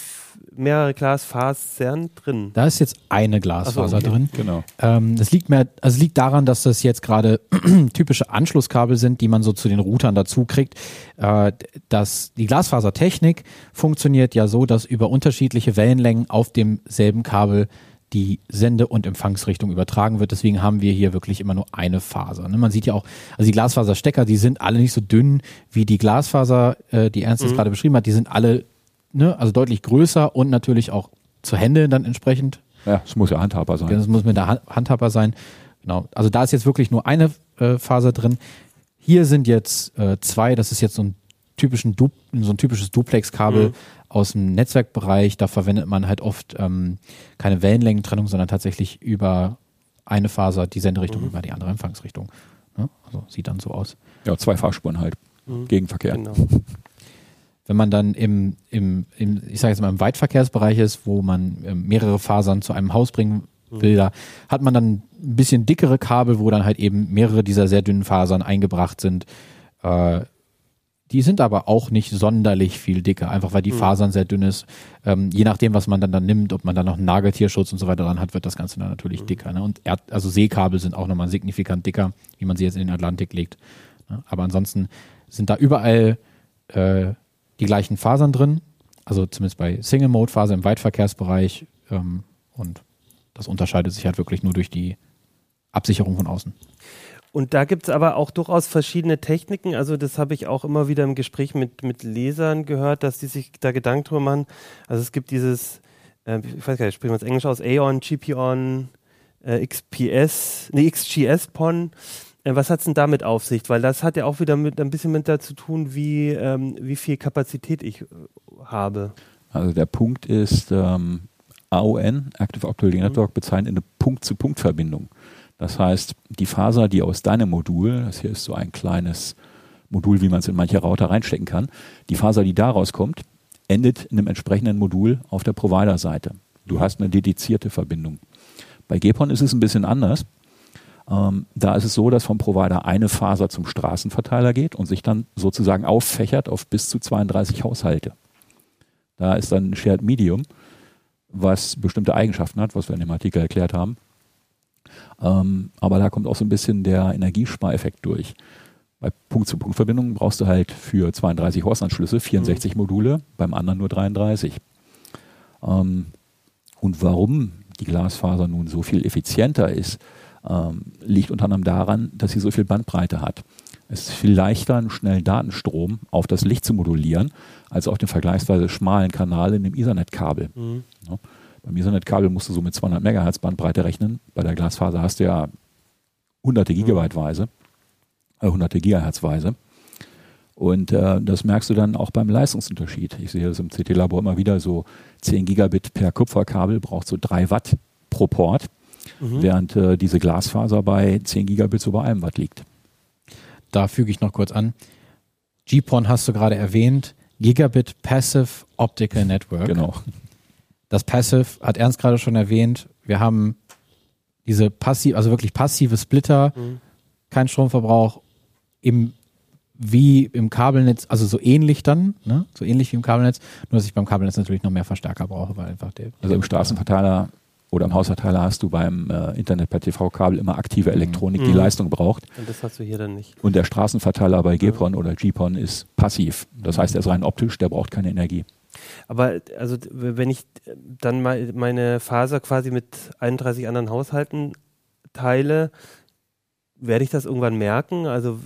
mehrere Glasfasern drin. Da ist jetzt eine Glasfaser so, okay. drin. Genau. Ähm, das liegt mehr, also liegt daran, dass das jetzt gerade [CLEARS THROAT] typische Anschlusskabel sind, die man so zu den Routern dazu kriegt. Äh, dass die Glasfasertechnik funktioniert ja so, dass über unterschiedliche Wellenlängen auf demselben Kabel die Sende- und Empfangsrichtung übertragen wird. Deswegen haben wir hier wirklich immer nur eine Faser. Ne? Man sieht ja auch, also die Glasfaserstecker, die sind alle nicht so dünn wie die Glasfaser, äh, die Ernst mhm. gerade beschrieben hat. Die sind alle ne, also deutlich größer und natürlich auch zu Hände dann entsprechend. Ja, es muss ja handhabbar sein. Das muss mit der handhabbar sein. Genau. Also da ist jetzt wirklich nur eine äh, Faser drin. Hier sind jetzt äh, zwei, das ist jetzt so ein typischen du so ein typisches Duplex-Kabel mhm. aus dem Netzwerkbereich. Da verwendet man halt oft ähm, keine Wellenlängentrennung, sondern tatsächlich über eine Faser die Senderichtung mhm. über die andere Empfangsrichtung. Ne? Also sieht dann so aus. Ja, zwei Fahrspuren halt. Mhm. Gegenverkehr. Genau. Wenn man dann im, im, im ich sage jetzt mal, im Weitverkehrsbereich ist, wo man äh, mehrere Fasern zu einem Haus bringen mhm. will, da hat man dann ein bisschen dickere Kabel, wo dann halt eben mehrere dieser sehr dünnen Fasern eingebracht sind. Äh, die sind aber auch nicht sonderlich viel dicker, einfach weil die mhm. Fasern sehr dünn ist. Ähm, je nachdem, was man dann, dann nimmt, ob man dann noch einen Nageltierschutz und so weiter dran hat, wird das Ganze dann natürlich mhm. dicker. Ne? Und Erd also Seekabel sind auch nochmal signifikant dicker, wie man sie jetzt in den Atlantik legt. Ne? Aber ansonsten sind da überall äh, die gleichen Fasern drin. Also zumindest bei Single-Mode-Faser im Weitverkehrsbereich. Ähm, und das unterscheidet sich halt wirklich nur durch die Absicherung von außen. Und da gibt es aber auch durchaus verschiedene Techniken. Also das habe ich auch immer wieder im Gespräch mit, mit Lesern gehört, dass die sich da Gedanken drüber machen. Also es gibt dieses, äh, ich weiß gar nicht, sprechen wir es Englisch aus, Aeon, GPON, äh, XPS, nee, XGS-PON. Äh, was hat es denn damit auf sich? Weil das hat ja auch wieder mit ein bisschen mit dazu tun, wie, ähm, wie viel Kapazität ich äh, habe. Also der Punkt ist, ähm, AON, Active Optical Network, mhm. bezeichnet eine Punkt-zu-Punkt-Verbindung. Das heißt, die Faser, die aus deinem Modul, das hier ist so ein kleines Modul, wie man es in manche Router reinstecken kann, die Faser, die daraus kommt, endet in einem entsprechenden Modul auf der Provider-Seite. Du hast eine dedizierte Verbindung. Bei GPON ist es ein bisschen anders. Ähm, da ist es so, dass vom Provider eine Faser zum Straßenverteiler geht und sich dann sozusagen auffächert auf bis zu 32 Haushalte. Da ist dann ein Shared Medium, was bestimmte Eigenschaften hat, was wir in dem Artikel erklärt haben. Ähm, aber da kommt auch so ein bisschen der Energiespareffekt durch. Bei Punkt-zu-Punkt-Verbindungen brauchst du halt für 32 Horstanschlüsse 64 mhm. Module, beim anderen nur 33. Ähm, und warum die Glasfaser nun so viel effizienter ist, ähm, liegt unter anderem daran, dass sie so viel Bandbreite hat. Es ist viel leichter, einen schnellen Datenstrom auf das Licht zu modulieren, als auf den vergleichsweise schmalen Kanal in dem Ethernet-Kabel. Mhm. Ja. Beim Ethernet-Kabel musst du so mit 200 Megahertz Bandbreite rechnen. Bei der Glasfaser hast du ja hunderte mhm. Gigabyte-weise, äh, hunderte Gigahertz-weise. Und äh, das merkst du dann auch beim Leistungsunterschied. Ich sehe das im CT-Labor immer wieder so 10 Gigabit per Kupferkabel braucht so 3 Watt pro Port, mhm. während äh, diese Glasfaser bei 10 Gigabit so bei einem Watt liegt. Da füge ich noch kurz an. GPON hast du gerade erwähnt. Gigabit Passive Optical Network. Genau. Das Passive hat Ernst gerade schon erwähnt. Wir haben diese passiv, also wirklich passive Splitter, mhm. kein Stromverbrauch, im, wie im Kabelnetz, also so ähnlich dann, ne? so ähnlich wie im Kabelnetz, nur dass ich beim Kabelnetz natürlich noch mehr Verstärker brauche, weil einfach der. Also im Straßenverteiler oder im Hausverteiler hast du beim äh, Internet per TV-Kabel immer aktive Elektronik, mhm. die Leistung braucht. Und das hast du hier dann nicht. Und der Straßenverteiler bei GPON mhm. oder GPON ist passiv. Das heißt, er ist rein optisch, der braucht keine Energie. Aber also wenn ich dann meine Faser quasi mit 31 anderen Haushalten teile, werde ich das irgendwann merken? Also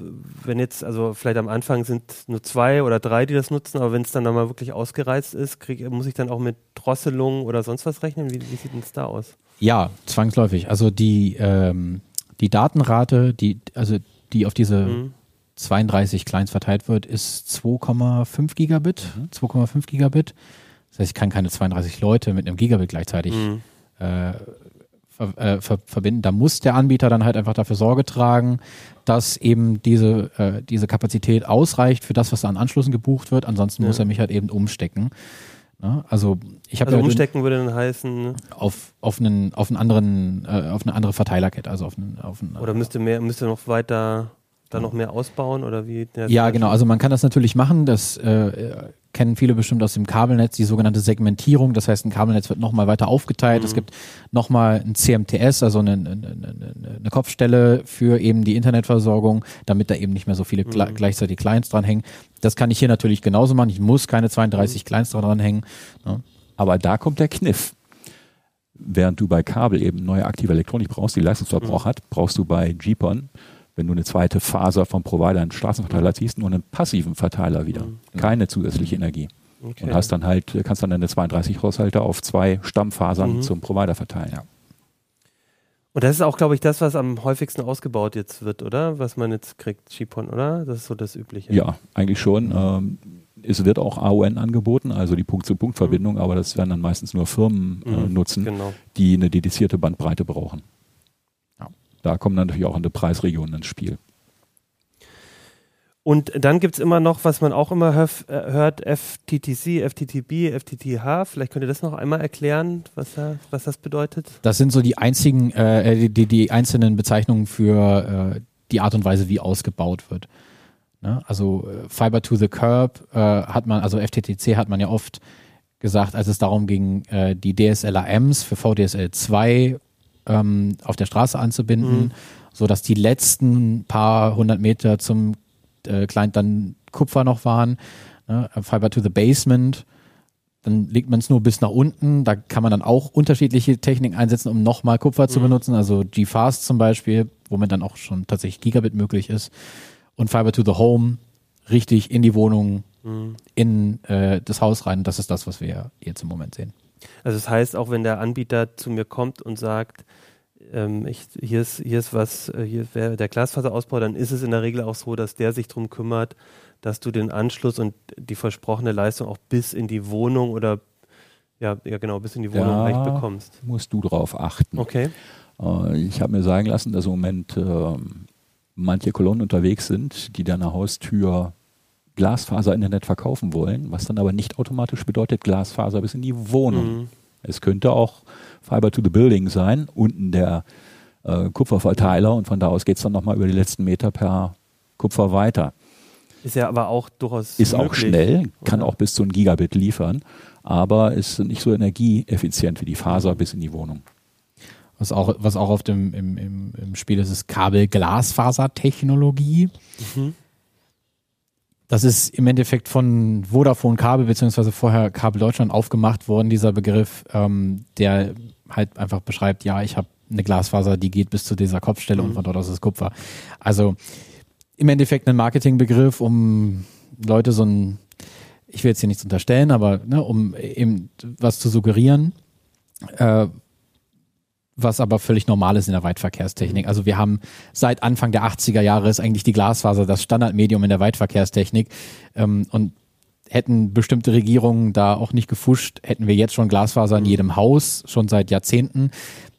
wenn jetzt, also vielleicht am Anfang sind nur zwei oder drei, die das nutzen, aber wenn es dann mal wirklich ausgereizt ist, krieg, muss ich dann auch mit Drosselung oder sonst was rechnen? Wie, wie sieht denn das da aus? Ja, zwangsläufig. Also die, ähm, die Datenrate, die, also die auf diese mhm. 32 Clients verteilt wird, ist 2,5 Gigabit. Mhm. 2,5 Gigabit. Das heißt, ich kann keine 32 Leute mit einem Gigabit gleichzeitig mhm. äh, ver, äh, ver, verbinden. Da muss der Anbieter dann halt einfach dafür Sorge tragen, dass eben diese, äh, diese Kapazität ausreicht für das, was da an Anschlüssen gebucht wird. Ansonsten ja. muss er mich halt eben umstecken. Ne? Also ich habe also ja umstecken würde dann heißen ne? auf auf einen auf einen anderen äh, auf eine andere Verteilerkette, also auf einen, auf einen oder müsste mehr müsste noch weiter da noch mehr ausbauen oder wie? Ja, genau. Also man kann das natürlich machen. Das äh, kennen viele bestimmt aus dem Kabelnetz, die sogenannte Segmentierung. Das heißt, ein Kabelnetz wird nochmal weiter aufgeteilt. Mhm. Es gibt nochmal ein CMTS, also eine, eine, eine, Kopfstelle für eben die Internetversorgung, damit da eben nicht mehr so viele mhm. gleichzeitig Clients dranhängen. Das kann ich hier natürlich genauso machen. Ich muss keine 32 mhm. Clients dranhängen. Ja. Aber da kommt der Kniff. Während du bei Kabel eben neue aktive Elektronik brauchst, die Leistungsverbrauch mhm. hat, brauchst du bei GPON wenn du eine zweite Faser vom Provider einen Straßenverteiler ziehst, nur einen passiven Verteiler wieder. Mhm. Keine zusätzliche Energie. Okay. Und hast dann halt, kannst dann deine 32 Haushalte auf zwei Stammfasern mhm. zum Provider verteilen. Ja. Und das ist auch, glaube ich, das, was am häufigsten ausgebaut jetzt wird, oder? Was man jetzt kriegt, Chipon, oder? Das ist so das Übliche. Ja, eigentlich schon. Ähm, es wird auch AON angeboten, also die Punkt-zu-Punkt-Verbindung, mhm. aber das werden dann meistens nur Firmen äh, mhm, nutzen, genau. die eine dedizierte Bandbreite brauchen. Da kommen dann natürlich auch andere Preisregionen ins Spiel. Und dann gibt es immer noch, was man auch immer äh, hört, FTTC, FTTB, FTTH. Vielleicht könnt ihr das noch einmal erklären, was, da, was das bedeutet? Das sind so die einzigen, äh, die, die einzelnen Bezeichnungen für äh, die Art und Weise, wie ausgebaut wird. Ne? Also äh, Fiber to the Curb äh, hat man, also FTTC hat man ja oft gesagt, als es darum ging, äh, die DSLAMs für VDSL 2 ähm, auf der Straße anzubinden, mhm. so dass die letzten paar hundert Meter zum äh, Client dann Kupfer noch waren. Ne? Fiber to the Basement, dann legt man es nur bis nach unten. Da kann man dann auch unterschiedliche Techniken einsetzen, um nochmal Kupfer mhm. zu benutzen. Also G-Fast zum Beispiel, womit dann auch schon tatsächlich Gigabit möglich ist und Fiber to the Home richtig in die Wohnung, mhm. in äh, das Haus rein. Das ist das, was wir jetzt im Moment sehen. Also das heißt, auch wenn der Anbieter zu mir kommt und sagt, ähm, ich, hier, ist, hier ist was, äh, hier wäre der Glasfaserausbau, dann ist es in der Regel auch so, dass der sich darum kümmert, dass du den Anschluss und die versprochene Leistung auch bis in die Wohnung oder ja, ja genau, bis in die Wohnung da bekommst. musst du drauf achten. Okay. Äh, ich habe mir sagen lassen, dass im Moment äh, manche Kolonnen unterwegs sind, die deiner Haustür Glasfaser-Internet verkaufen wollen, was dann aber nicht automatisch bedeutet Glasfaser bis in die Wohnung. Mhm. Es könnte auch Fiber to the Building sein, unten der äh, Kupferverteiler und von da aus geht es dann nochmal über die letzten Meter per Kupfer weiter. Ist ja aber auch durchaus. Ist möglich, auch schnell, kann oder? auch bis zu einem Gigabit liefern, aber ist nicht so energieeffizient wie die Faser mhm. bis in die Wohnung. Was auch, was auch auf dem im, im, im Spiel ist, ist Kabel-Glasfaser-Technologie. Mhm. Das ist im Endeffekt von Vodafone Kabel beziehungsweise vorher Kabel Deutschland aufgemacht worden, dieser Begriff, ähm, der halt einfach beschreibt, ja, ich habe eine Glasfaser, die geht bis zu dieser Kopfstelle mhm. und von dort aus ist Kupfer. Also im Endeffekt ein Marketingbegriff, um Leute so ein, ich will jetzt hier nichts unterstellen, aber ne, um eben was zu suggerieren, äh, was aber völlig normal ist in der Weitverkehrstechnik. Also wir haben seit Anfang der 80er Jahre ist eigentlich die Glasfaser das Standardmedium in der Weitverkehrstechnik. Ähm, und hätten bestimmte Regierungen da auch nicht gefuscht, hätten wir jetzt schon Glasfaser in jedem Haus, schon seit Jahrzehnten.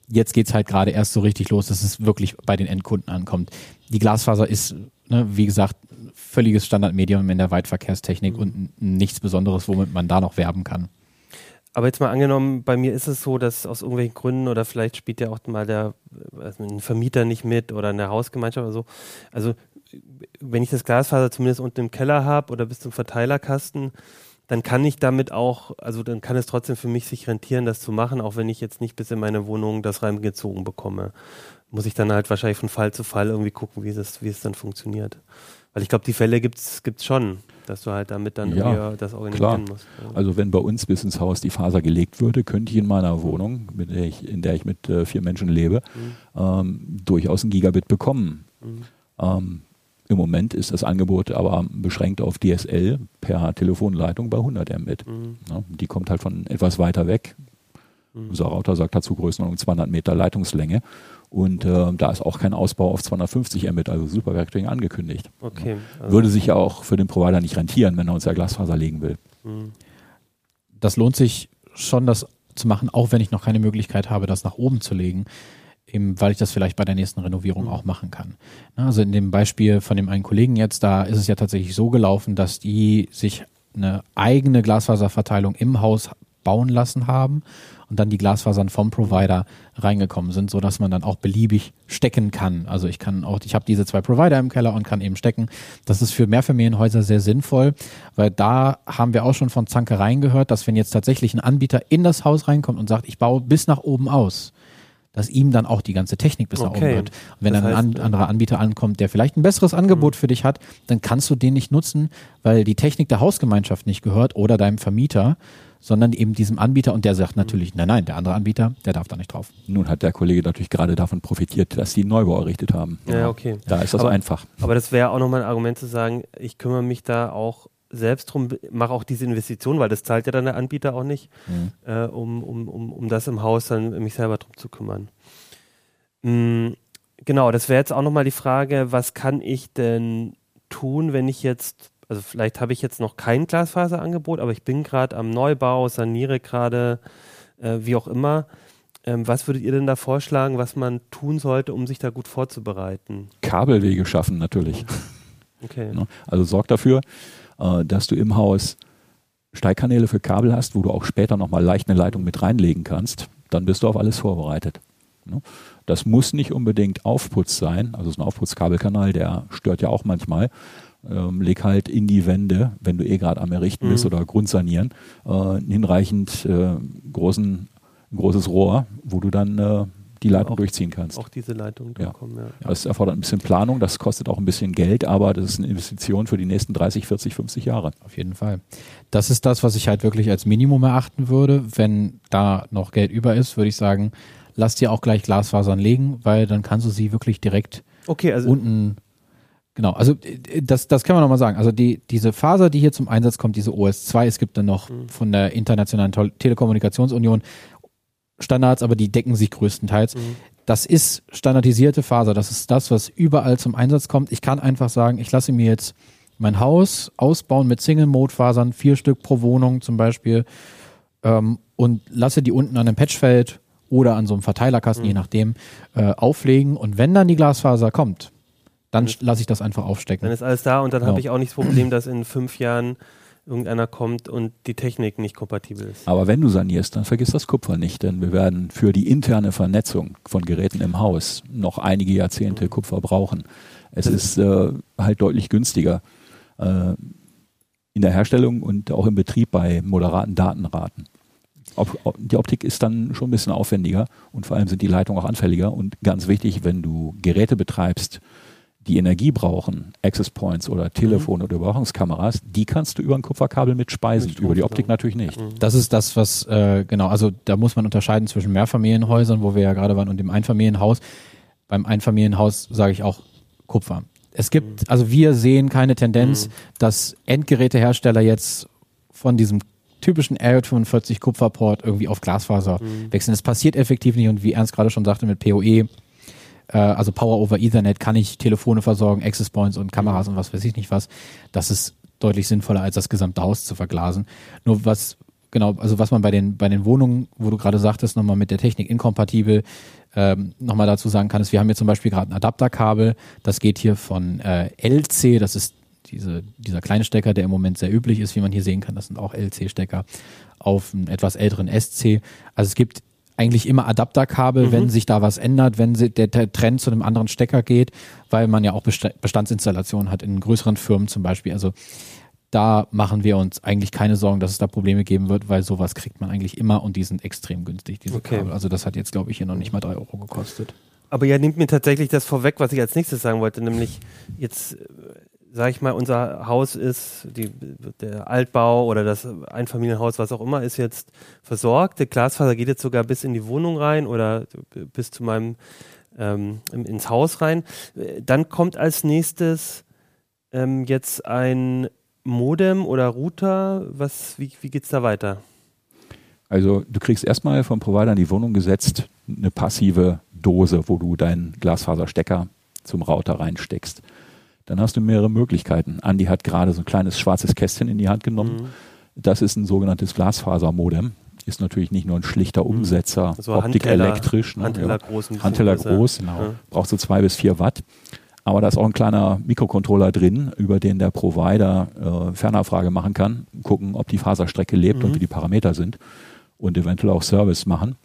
Jetzt geht's halt gerade erst so richtig los, dass es wirklich bei den Endkunden ankommt. Die Glasfaser ist, ne, wie gesagt, völliges Standardmedium in der Weitverkehrstechnik mhm. und nichts Besonderes, womit man da noch werben kann. Aber jetzt mal angenommen, bei mir ist es so, dass aus irgendwelchen Gründen oder vielleicht spielt ja auch mal der also ein Vermieter nicht mit oder eine Hausgemeinschaft oder so. Also wenn ich das Glasfaser zumindest unten im Keller habe oder bis zum Verteilerkasten, dann kann ich damit auch, also dann kann es trotzdem für mich sich rentieren, das zu machen, auch wenn ich jetzt nicht bis in meine Wohnung das reingezogen bekomme. Muss ich dann halt wahrscheinlich von Fall zu Fall irgendwie gucken, wie es, wie es dann funktioniert. Weil ich glaube, die Fälle gibt es schon dass du halt damit dann ja, das organisieren klar. musst. Also wenn bei uns bis ins Haus die Faser gelegt würde, könnte ich in meiner Wohnung, der ich, in der ich mit äh, vier Menschen lebe, mhm. ähm, durchaus ein Gigabit bekommen. Mhm. Ähm, Im Moment ist das Angebot aber beschränkt auf DSL per Telefonleitung bei 100 Mbit. Mhm. Ja, die kommt halt von etwas weiter weg. Mhm. Unser Router sagt dazu Größenordnung 200 Meter Leitungslänge. Und äh, da ist auch kein Ausbau auf 250 Mbit, also Supervectoring, angekündigt. Okay. Also Würde sich ja auch für den Provider nicht rentieren, wenn er uns ja Glasfaser legen will. Hm. Das lohnt sich schon, das zu machen, auch wenn ich noch keine Möglichkeit habe, das nach oben zu legen, eben weil ich das vielleicht bei der nächsten Renovierung mhm. auch machen kann. Also in dem Beispiel von dem einen Kollegen jetzt, da ist es ja tatsächlich so gelaufen, dass die sich eine eigene Glasfaserverteilung im Haus bauen lassen haben und dann die Glasfasern vom Provider reingekommen sind, so dass man dann auch beliebig stecken kann. Also ich kann auch, ich habe diese zwei Provider im Keller und kann eben stecken. Das ist für Mehrfamilienhäuser sehr sinnvoll, weil da haben wir auch schon von Zankereien gehört, dass wenn jetzt tatsächlich ein Anbieter in das Haus reinkommt und sagt, ich baue bis nach oben aus, dass ihm dann auch die ganze Technik bis okay. nach oben wird. Und wenn das dann ein an, anderer Anbieter ankommt, der vielleicht ein besseres Angebot mhm. für dich hat, dann kannst du den nicht nutzen, weil die Technik der Hausgemeinschaft nicht gehört oder deinem Vermieter, sondern eben diesem Anbieter und der sagt natürlich, nein, nein, der andere Anbieter, der darf da nicht drauf. Nun hat der Kollege natürlich gerade davon profitiert, dass sie einen Neubau errichtet haben. Ja, okay. Da ist das aber, einfach. Aber das wäre auch nochmal ein Argument zu sagen, ich kümmere mich da auch selbst drum, mache auch diese Investition, weil das zahlt ja dann der Anbieter auch nicht, mhm. äh, um, um, um, um das im Haus dann mich selber drum zu kümmern. Mhm, genau, das wäre jetzt auch nochmal die Frage, was kann ich denn tun, wenn ich jetzt, also vielleicht habe ich jetzt noch kein Glasfaserangebot, aber ich bin gerade am Neubau, saniere gerade, äh, wie auch immer. Ähm, was würdet ihr denn da vorschlagen, was man tun sollte, um sich da gut vorzubereiten? Kabelwege schaffen natürlich. [LAUGHS] Okay. Also sorg dafür, äh, dass du im Haus Steigkanäle für Kabel hast, wo du auch später nochmal leicht eine Leitung mit reinlegen kannst. Dann bist du auf alles vorbereitet. Das muss nicht unbedingt Aufputz sein. Also so ein Aufputzkabelkanal, der stört ja auch manchmal. Ähm, leg halt in die Wände, wenn du eh gerade am Errichten bist mhm. oder Grundsanieren, äh, hinreichend äh, großen großes Rohr, wo du dann äh, die Leitung auch, durchziehen kannst. Auch diese Leitung ja. kommen, ja. Das erfordert ein bisschen Planung, das kostet auch ein bisschen Geld, aber das ist eine Investition für die nächsten 30, 40, 50 Jahre. Auf jeden Fall. Das ist das, was ich halt wirklich als Minimum erachten würde. Wenn da noch Geld über ist, würde ich sagen, lass dir auch gleich Glasfasern legen, weil dann kannst du sie wirklich direkt okay, also unten Genau, also äh, das, das kann man nochmal sagen. Also die, diese Faser, die hier zum Einsatz kommt, diese OS2, es gibt dann noch mhm. von der Internationalen Telekommunikationsunion Standards, aber die decken sich größtenteils. Mhm. Das ist standardisierte Faser. Das ist das, was überall zum Einsatz kommt. Ich kann einfach sagen, ich lasse mir jetzt mein Haus ausbauen mit Single-Mode-Fasern, vier Stück pro Wohnung zum Beispiel, ähm, und lasse die unten an einem Patchfeld oder an so einem Verteilerkasten, mhm. je nachdem, äh, auflegen. Und wenn dann die Glasfaser kommt, dann lasse ich das einfach aufstecken. Dann ist alles da und dann genau. habe ich auch nicht das Problem, dass in fünf Jahren irgendeiner kommt und die Technik nicht kompatibel ist. Aber wenn du sanierst, dann vergiss das Kupfer nicht, denn wir werden für die interne Vernetzung von Geräten im Haus noch einige Jahrzehnte Kupfer brauchen. Es ist äh, halt deutlich günstiger äh, in der Herstellung und auch im Betrieb bei moderaten Datenraten. Ob, ob, die Optik ist dann schon ein bisschen aufwendiger und vor allem sind die Leitungen auch anfälliger und ganz wichtig, wenn du Geräte betreibst, die Energie brauchen, Access Points oder Telefon mhm. oder Überwachungskameras, die kannst du über ein Kupferkabel mitspeisen, mit über die Optik natürlich nicht. Mhm. Das ist das, was, äh, genau, also da muss man unterscheiden zwischen Mehrfamilienhäusern, wo wir ja gerade waren, und dem Einfamilienhaus. Beim Einfamilienhaus sage ich auch Kupfer. Es gibt, mhm. also wir sehen keine Tendenz, mhm. dass Endgerätehersteller jetzt von diesem typischen R45 Kupferport irgendwie auf Glasfaser mhm. wechseln. Es passiert effektiv nicht und wie Ernst gerade schon sagte mit PoE, äh, also Power over Ethernet kann ich Telefone versorgen, Access Points und Kameras und was weiß ich nicht was. Das ist deutlich sinnvoller, als das gesamte Haus zu verglasen. Nur was, genau, also was man bei den, bei den Wohnungen, wo du gerade sagtest, nochmal mit der Technik inkompatibel, ähm, nochmal dazu sagen kann, ist, wir haben hier zum Beispiel gerade ein Adapterkabel, das geht hier von äh, LC, das ist diese, dieser kleine Stecker, der im Moment sehr üblich ist, wie man hier sehen kann, das sind auch LC-Stecker, auf einen etwas älteren SC. Also es gibt eigentlich immer Adapterkabel, mhm. wenn sich da was ändert, wenn der, der, Trend zu einem anderen Stecker geht, weil man ja auch Bestandsinstallationen hat in größeren Firmen zum Beispiel. Also da machen wir uns eigentlich keine Sorgen, dass es da Probleme geben wird, weil sowas kriegt man eigentlich immer und die sind extrem günstig, diese okay. Kabel. Also das hat jetzt, glaube ich, hier noch nicht mal drei Euro gekostet. Aber ihr nehmt mir tatsächlich das vorweg, was ich als nächstes sagen wollte, nämlich jetzt sage ich mal, unser Haus ist, die, der Altbau oder das Einfamilienhaus, was auch immer, ist jetzt versorgt. Der Glasfaser geht jetzt sogar bis in die Wohnung rein oder bis zu meinem ähm, ins Haus rein. Dann kommt als nächstes ähm, jetzt ein Modem oder Router. Was, wie, wie geht es da weiter? Also du kriegst erstmal vom Provider in die Wohnung gesetzt eine passive Dose, wo du deinen Glasfaserstecker zum Router reinsteckst dann hast du mehrere Möglichkeiten. Andi hat gerade so ein kleines schwarzes Kästchen in die Hand genommen. Mhm. Das ist ein sogenanntes Glasfasermodem. Ist natürlich nicht nur ein schlichter mhm. Umsetzer, also Optik Handteller, elektrisch. Ne? Handteller ja. groß. Handteller groß, genau. Ja. Braucht so zwei bis vier Watt. Aber da ist auch ein kleiner Mikrocontroller drin, über den der Provider äh, Fernabfrage machen kann, gucken, ob die Faserstrecke lebt mhm. und wie die Parameter sind und eventuell auch Service machen.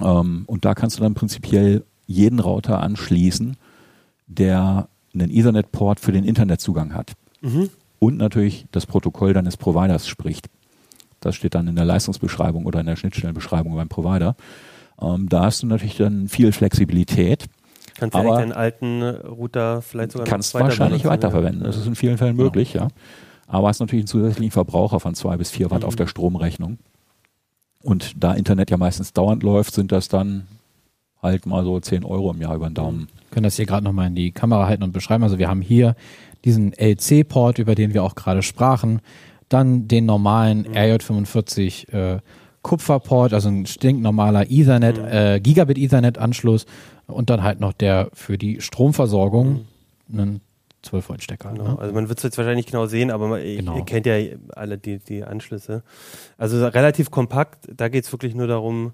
Ähm, und da kannst du dann prinzipiell jeden Router anschließen, der einen Ethernet-Port für den Internetzugang hat. Mhm. Und natürlich das Protokoll deines Providers spricht. Das steht dann in der Leistungsbeschreibung oder in der Schnittstellenbeschreibung beim Provider. Ähm, da hast du natürlich dann viel Flexibilität. Kannst du deinen alten Router vielleicht sogar kannst weiter wahrscheinlich weiterverwenden. Ja. Das ist in vielen Fällen möglich, ja. ja. Aber hast natürlich einen zusätzlichen Verbraucher von zwei bis vier Watt mhm. auf der Stromrechnung. Und da Internet ja meistens dauernd läuft, sind das dann halt mal so 10 Euro im Jahr über den Daumen. Wir können das hier gerade nochmal in die Kamera halten und beschreiben. Also wir haben hier diesen LC-Port, über den wir auch gerade sprachen, dann den normalen mhm. RJ45 äh, Kupferport, also ein stinknormaler Ethernet, mhm. äh, Gigabit Ethernet-Anschluss und dann halt noch der für die Stromversorgung, mhm. einen 12 Volt Stecker. Genau. Ne? Also man wird es jetzt wahrscheinlich nicht genau sehen, aber man, genau. ihr kennt ja alle die, die Anschlüsse. Also relativ kompakt, da geht es wirklich nur darum,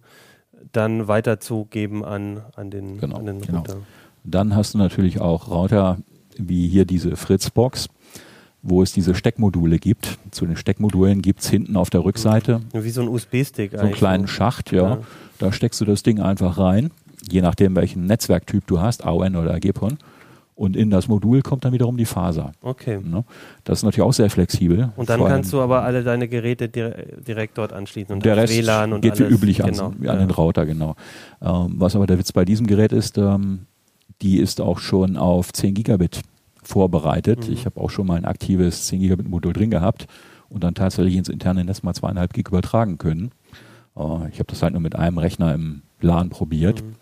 dann weiterzugeben an, an den, genau. an den genau. Router. Dann hast du natürlich auch Router wie hier diese Fritzbox, wo es diese Steckmodule gibt. Zu den Steckmodulen gibt es hinten auf der Rückseite. Wie so ein USB-Stick So einen kleinen Schacht, ja. ja. Da steckst du das Ding einfach rein, je nachdem welchen Netzwerktyp du hast, AON oder GPON. Und in das Modul kommt dann wiederum die Faser. Okay. Ne? Das ist natürlich auch sehr flexibel. Und dann kannst du aber alle deine Geräte direkt dort anschließen. Und der Rest WLAN und geht alles. wie üblich genau. an, an den Router, genau. Ähm, was aber der Witz bei diesem Gerät ist, ähm, die ist auch schon auf 10 Gigabit vorbereitet. Mhm. Ich habe auch schon mal ein aktives 10 Gigabit Modul drin gehabt und dann tatsächlich ins interne Netz mal zweieinhalb Gig übertragen können. Äh, ich habe das halt nur mit einem Rechner im LAN probiert. Mhm.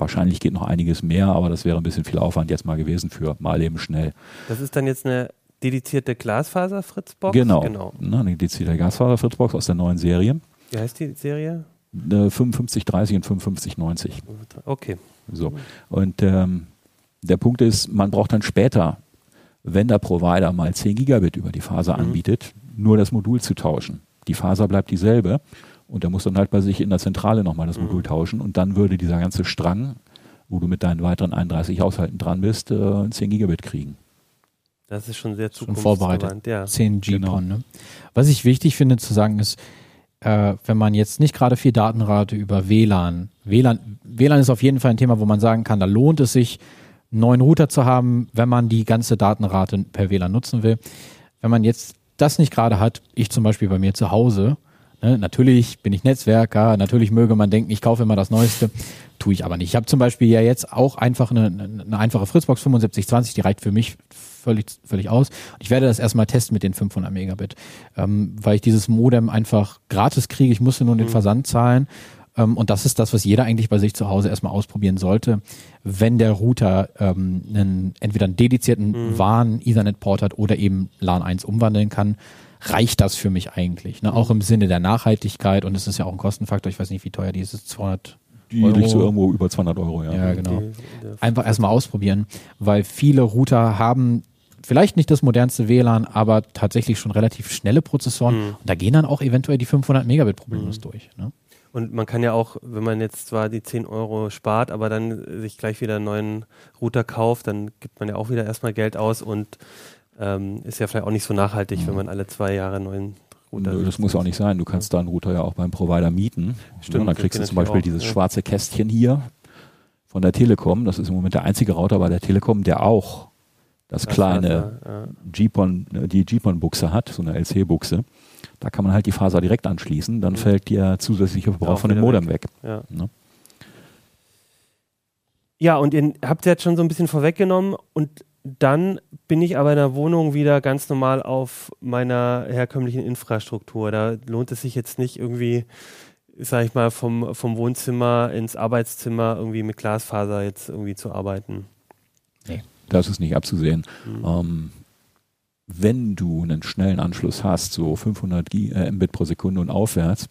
Wahrscheinlich geht noch einiges mehr, aber das wäre ein bisschen viel Aufwand jetzt mal gewesen für mal eben schnell. Das ist dann jetzt eine dedizierte Glasfaser-Fritzbox? Genau, genau. Ne, eine dedizierte Glasfaser-Fritzbox aus der neuen Serie. Wie heißt die Serie? 5530 und 5590. Okay. So. Und ähm, der Punkt ist, man braucht dann später, wenn der Provider mal 10 Gigabit über die Faser mhm. anbietet, nur das Modul zu tauschen. Die Faser bleibt dieselbe und er muss dann halt bei sich in der Zentrale nochmal das mhm. Modul tauschen und dann würde dieser ganze Strang, wo du mit deinen weiteren 31 Haushalten dran bist, äh, 10 Gigabit kriegen. Das ist schon sehr schon vorbereitet. Ja. 10 GPON. Genau. Ne? Was ich wichtig finde zu sagen ist, äh, wenn man jetzt nicht gerade viel Datenrate über WLAN, WLAN, WLAN ist auf jeden Fall ein Thema, wo man sagen kann, da lohnt es sich, einen neuen Router zu haben, wenn man die ganze Datenrate per WLAN nutzen will. Wenn man jetzt das nicht gerade hat, ich zum Beispiel bei mir zu Hause, ne, natürlich bin ich Netzwerker, natürlich möge man denken, ich kaufe immer das Neueste, tue ich aber nicht. Ich habe zum Beispiel ja jetzt auch einfach eine, eine einfache Fritzbox 7520, die reicht für mich völlig, völlig aus. Ich werde das erstmal testen mit den 500 Megabit, ähm, weil ich dieses Modem einfach gratis kriege. Ich musste nur den mhm. Versand zahlen. Ähm, und das ist das, was jeder eigentlich bei sich zu Hause erstmal ausprobieren sollte. Wenn der Router ähm, einen, entweder einen dedizierten mhm. WAN Ethernet-Port hat oder eben LAN 1 umwandeln kann, reicht das für mich eigentlich. Ne? Auch im Sinne der Nachhaltigkeit und es ist ja auch ein Kostenfaktor. Ich weiß nicht, wie teuer die ist. 200 die Euro. liegt so irgendwo über 200 Euro, ja. Ja, genau. Einfach erstmal ausprobieren, weil viele Router haben vielleicht nicht das modernste WLAN, aber tatsächlich schon relativ schnelle Prozessoren. Mhm. Und da gehen dann auch eventuell die 500 Megabit problemlos mhm. durch. Ne? Und man kann ja auch, wenn man jetzt zwar die 10 Euro spart, aber dann sich gleich wieder einen neuen Router kauft, dann gibt man ja auch wieder erstmal Geld aus und ähm, ist ja vielleicht auch nicht so nachhaltig, mhm. wenn man alle zwei Jahre einen neuen Router. Nö, das muss auch nicht sein. Du kannst ja. da einen Router ja auch beim Provider mieten. Stimmt. Und dann kriegst du zum Beispiel auch, dieses ja. schwarze Kästchen hier von der Telekom. Das ist im Moment der einzige Router bei der Telekom, der auch das, kleine ja. GPON, äh, die GPON-Buchse hat, so eine LC-Buchse. Da kann man halt die Faser direkt anschließen, dann mhm. fällt der zusätzliche Verbrauch von dem Modem weg. weg. Ja. Ne? ja, und ihr habt jetzt schon so ein bisschen vorweggenommen und dann bin ich aber in der Wohnung wieder ganz normal auf meiner herkömmlichen Infrastruktur. Da lohnt es sich jetzt nicht irgendwie, sag ich mal, vom, vom Wohnzimmer ins Arbeitszimmer irgendwie mit Glasfaser jetzt irgendwie zu arbeiten. Nee. Das ist nicht abzusehen. Mhm. Ähm, wenn du einen schnellen Anschluss hast, so 500 äh, Mbit pro Sekunde und aufwärts,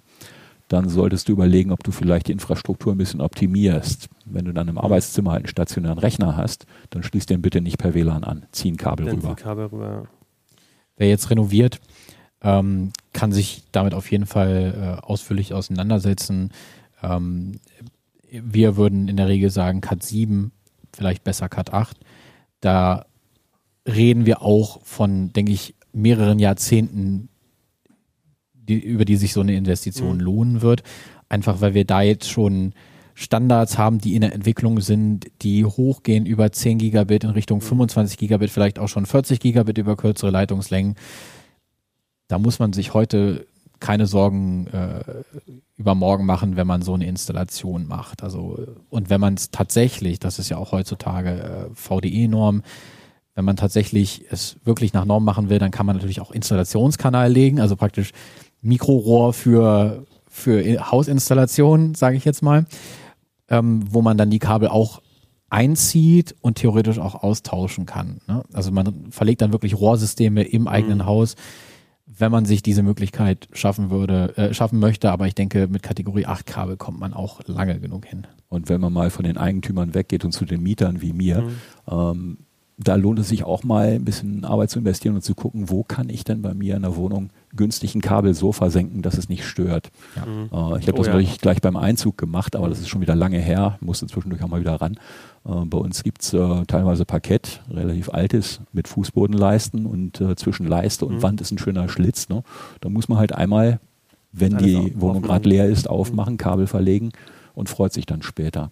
dann solltest du überlegen, ob du vielleicht die Infrastruktur ein bisschen optimierst. Wenn du dann im Arbeitszimmer halt einen stationären Rechner hast, dann schließ den bitte nicht per WLAN an. Zieh ein Kabel dann rüber. Kabel rüber. Wer jetzt renoviert, ähm, kann sich damit auf jeden Fall äh, ausführlich auseinandersetzen. Ähm, wir würden in der Regel sagen Cat 7, vielleicht besser Cat 8. Da reden wir auch von, denke ich, mehreren Jahrzehnten, die, über die sich so eine Investition mhm. lohnen wird. Einfach weil wir da jetzt schon Standards haben, die in der Entwicklung sind, die hochgehen über 10 Gigabit in Richtung 25 mhm. Gigabit, vielleicht auch schon 40 Gigabit über kürzere Leitungslängen. Da muss man sich heute keine Sorgen äh, über morgen machen, wenn man so eine Installation macht. Also und wenn man es tatsächlich, das ist ja auch heutzutage äh, VDE-Norm, wenn man tatsächlich es wirklich nach Norm machen will, dann kann man natürlich auch Installationskanal legen, also praktisch Mikrorohr für, für Hausinstallation, sage ich jetzt mal. ähm, wo man dann die Kabel auch einzieht und theoretisch auch austauschen kann. Ne? Also man verlegt dann wirklich Rohrsysteme im eigenen mhm. Haus, wenn man sich diese Möglichkeit schaffen würde, äh, schaffen möchte. Aber ich denke, mit Kategorie 8 Kabel kommt man auch lange genug hin. Und wenn man mal von den Eigentümern weggeht und zu den Mietern wie mir, mhm. ähm, da lohnt es sich auch mal ein bisschen Arbeit zu investieren und zu gucken, wo kann ich denn bei mir in der Wohnung günstig ein Kabel so versenken, dass es nicht stört. Ja. Äh, ich habe oh, das ja. gleich beim Einzug gemacht, aber das ist schon wieder lange her, musste zwischendurch auch mal wieder ran. Äh, bei uns gibt es äh, teilweise Parkett, relativ altes, mit Fußbodenleisten und äh, zwischen Leiste und mhm. Wand ist ein schöner Schlitz. Ne? Da muss man halt einmal, wenn Alles die Wohnung gerade leer ist, aufmachen, Kabel verlegen und freut sich dann später.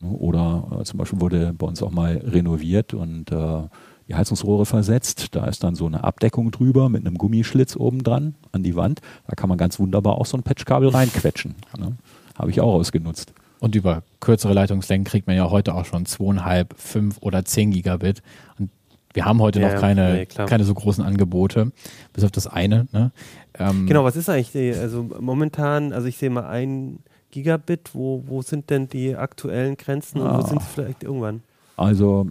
Ne? Oder äh, zum Beispiel wurde bei uns auch mal renoviert und äh, die Heizungsrohre versetzt. Da ist dann so eine Abdeckung drüber mit einem Gummischlitz oben dran an die Wand. Da kann man ganz wunderbar auch so ein Patchkabel reinquetschen. Ne? Habe ich auch ausgenutzt. Und über kürzere Leitungslängen kriegt man ja heute auch schon zweieinhalb, fünf oder zehn Gigabit. Und wir haben heute ja, noch keine, nee, keine so großen Angebote, bis auf das eine. Ne? Ähm, genau, was ist eigentlich, die, also momentan, also ich sehe mal ein Gigabit, wo, wo sind denn die aktuellen Grenzen und ah. wo sind sie vielleicht irgendwann? Also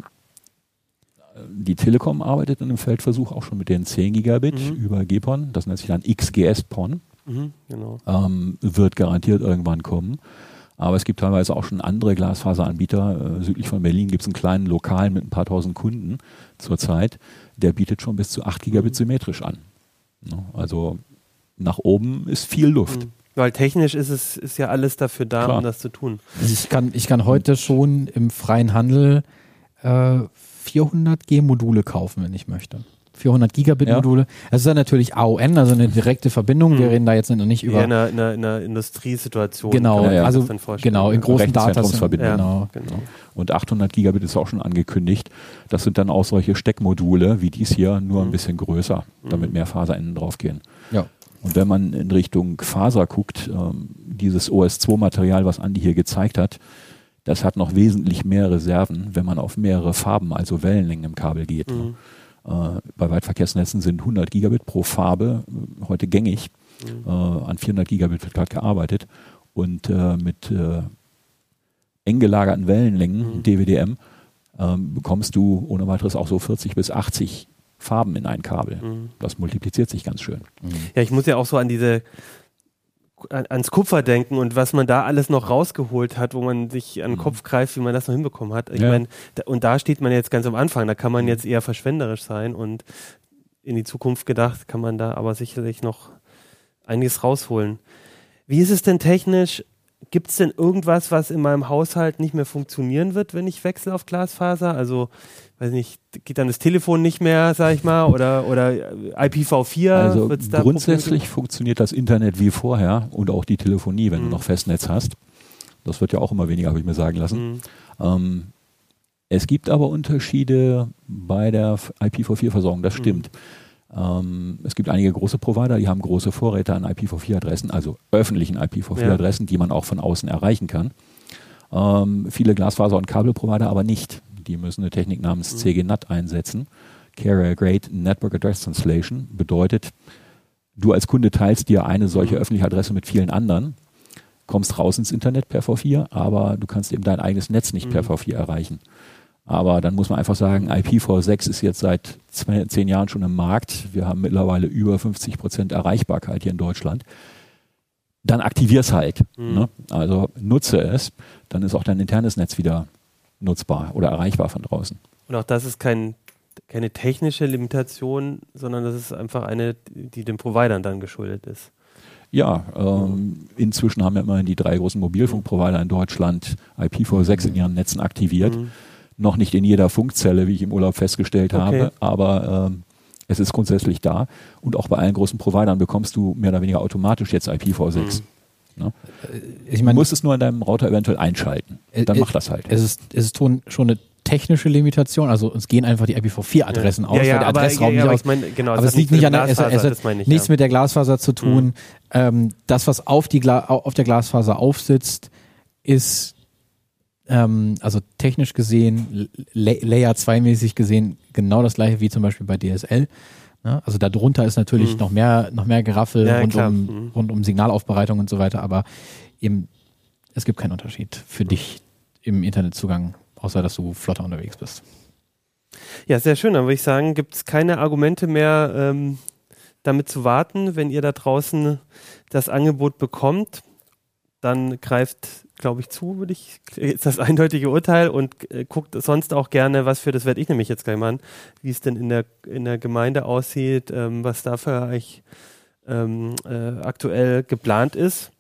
die Telekom arbeitet in einem Feldversuch auch schon mit den 10 Gigabit mhm. über GPON, das nennt sich dann XGS-PON. Mhm, genau. ähm, wird garantiert irgendwann kommen. Aber es gibt teilweise auch schon andere Glasfaseranbieter. Äh, südlich von Berlin gibt es einen kleinen Lokal mit ein paar tausend Kunden zurzeit. Der bietet schon bis zu 8 Gigabit mhm. symmetrisch an. Ne? Also nach oben ist viel Luft. Weil technisch ist es ist ja alles dafür da, Klar. um das zu tun. Also ich kann, ich kann heute schon im freien Handel äh, 400 G-Module kaufen, wenn ich möchte. 400 Gigabit-Module. Ja. Das ist dann natürlich AON, also eine direkte Verbindung. Hm. Wir reden da jetzt noch nicht über. Ja, in einer, in einer, in einer Industriesituation. Genau, ja, also genau, in großen Datenverbindungen. Ja, genau. genau. Und 800 Gigabit ist auch schon angekündigt. Das sind dann auch solche Steckmodule wie dies hier, nur hm. ein bisschen größer, damit hm. mehr Faserenden draufgehen. Ja. Und wenn man in Richtung Faser guckt, ähm, dieses OS2-Material, was Andi hier gezeigt hat, das hat noch wesentlich mehr Reserven, wenn man auf mehrere Farben, also Wellenlängen im Kabel geht. Mhm. Äh, bei Weitverkehrsnetzen sind 100 Gigabit pro Farbe äh, heute gängig. Mhm. Äh, an 400 Gigabit wird gerade gearbeitet. Und äh, mit eng gelagerten Wellenlängen, mhm. DWDM, ähm, bekommst du ohne weiteres auch so 40 bis 80 Farben in ein Kabel. Mhm. Das multipliziert sich ganz schön. Mhm. Ja, ich muss ja auch so an diese ans Kupfer denken und was man da alles noch rausgeholt hat, wo man sich an den mhm. Kopf greift, wie man das noch hinbekommen hat. Ich ja. meine, und da steht man jetzt ganz am Anfang, da kann man mhm. jetzt eher verschwenderisch sein und in die Zukunft gedacht kann man da aber sicherlich noch einiges rausholen. Wie ist es denn technisch? Gibt es denn irgendwas, was in meinem Haushalt nicht mehr funktionieren wird, wenn ich wechsle auf Glasfaser? Also weiß nicht, geht dann das Telefon nicht mehr, sag ich mal, oder, oder IPv4? Also grundsätzlich funktioniert das Internet wie vorher und auch die Telefonie, wenn mhm. du noch Festnetz hast. Das wird ja auch immer weniger, habe ich mir sagen lassen. Mhm. Ähm, es gibt aber Unterschiede bei der IPv4-Versorgung, das mhm. stimmt. Mhm. Ähm, es gibt einige große Provider, die haben große Vorräte an IPv4-Adressen, also öffentlichen IPv4-Adressen, ja. die man auch von außen erreichen kann. Ähm, viele Glasfaser- und Kabelprovider aber nicht. Die müssen eine Technik namens. CGNAT einsetzen. Carrier Grade Network Address Translation bedeutet, du als Kunde teilst dir eine solche mhm. öffentliche Adresse mit vielen anderen, kommst raus ins Internet per V4, aber du kannst eben dein eigenes Netz nicht per mhm. V4 erreichen. Aber dann muss man einfach sagen, IPv6 ist jetzt seit zwei, zehn Jahren schon im Markt. Wir haben mittlerweile über 50 Prozent Erreichbarkeit hier in Deutschland. Dann aktivier es halt. Mhm. Ne? Also nutze es, dann ist auch dein internes Netz wieder nutzbar oder erreichbar von draußen. Und auch das ist kein, keine technische Limitation, sondern das ist einfach eine, die den Providern dann geschuldet ist. Ja, ähm, inzwischen haben ja immerhin die drei großen Mobilfunkprovider in Deutschland IPv6 in ihren Netzen aktiviert. Mhm. Noch nicht in jeder Funkzelle, wie ich im Urlaub festgestellt okay. habe, aber ähm, es ist grundsätzlich da. Und auch bei allen großen Providern bekommst du mehr oder weniger automatisch jetzt IPv6. Mhm. Ne? Äh, ich mein, du musst es nur in deinem Router eventuell einschalten. Äh, Dann äh, macht das halt. Es ist, es ist schon eine technische Limitation, also uns gehen einfach die IPv4-Adressen ja. aus, ja, ja, weil der Adressraum ja, nicht aus. Mein, genau, aber es liegt nicht an der, es, es hat ich, nichts mit der Glasfaser zu tun. Mhm. Ähm, das, was auf, die Gla auf der Glasfaser aufsitzt, ist ähm, also technisch gesehen, Layer 2 mäßig gesehen, genau das gleiche wie zum Beispiel bei DSL. Ne? Also darunter ist natürlich mhm. noch mehr, noch mehr Geraffel ja, rund, um, mhm. rund um Signalaufbereitung und so weiter, aber eben es gibt keinen Unterschied für dich im Internetzugang, außer dass du flotter unterwegs bist. Ja, sehr schön. Dann würde ich sagen, gibt es keine Argumente mehr, ähm, damit zu warten, wenn ihr da draußen das Angebot bekommt. Dann greift glaube ich, zu, würde ich, ist das eindeutige Urteil und äh, guckt sonst auch gerne, was für, das werde ich nämlich jetzt gleich mal an, wie es denn in der, in der Gemeinde aussieht, ähm, was dafür eigentlich ähm, äh, aktuell geplant ist.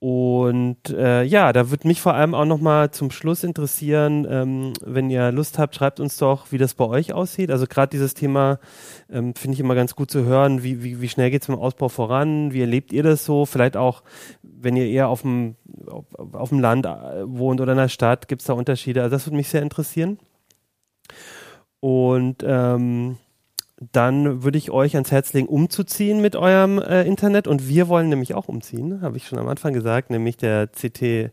Und äh, ja, da würde mich vor allem auch nochmal zum Schluss interessieren, ähm, wenn ihr Lust habt, schreibt uns doch, wie das bei euch aussieht. Also gerade dieses Thema ähm, finde ich immer ganz gut zu hören, wie, wie, wie schnell geht es mit dem Ausbau voran, wie erlebt ihr das so? Vielleicht auch, wenn ihr eher auf dem, auf, auf dem Land äh, wohnt oder in der Stadt, gibt es da Unterschiede? Also das würde mich sehr interessieren. Und ähm, dann würde ich euch ans Herz legen, umzuziehen mit eurem äh, Internet. Und wir wollen nämlich auch umziehen, habe ich schon am Anfang gesagt, nämlich der CT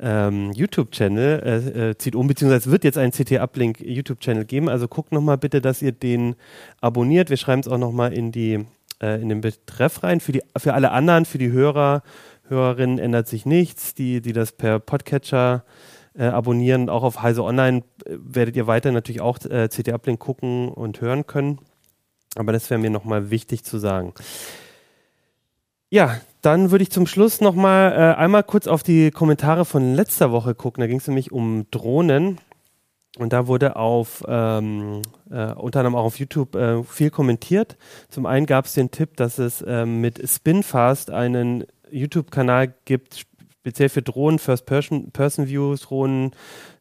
ähm, YouTube-Channel äh, äh, zieht um, beziehungsweise wird jetzt einen CT-Uplink YouTube-Channel geben. Also guckt nochmal bitte, dass ihr den abonniert. Wir schreiben es auch nochmal in die äh, in den Betreff rein. Für, die, für alle anderen, für die Hörer, Hörerinnen ändert sich nichts. Die, die das per Podcatcher äh, abonnieren, auch auf Heise Online äh, werdet ihr weiter natürlich auch äh, CT-Uplink gucken und hören können. Aber das wäre mir nochmal wichtig zu sagen. Ja, dann würde ich zum Schluss nochmal äh, einmal kurz auf die Kommentare von letzter Woche gucken. Da ging es nämlich um Drohnen. Und da wurde auf, ähm, äh, unter anderem auch auf YouTube äh, viel kommentiert. Zum einen gab es den Tipp, dass es äh, mit Spinfast einen YouTube-Kanal gibt, speziell für Drohnen, First-Person-Views, Drohnen,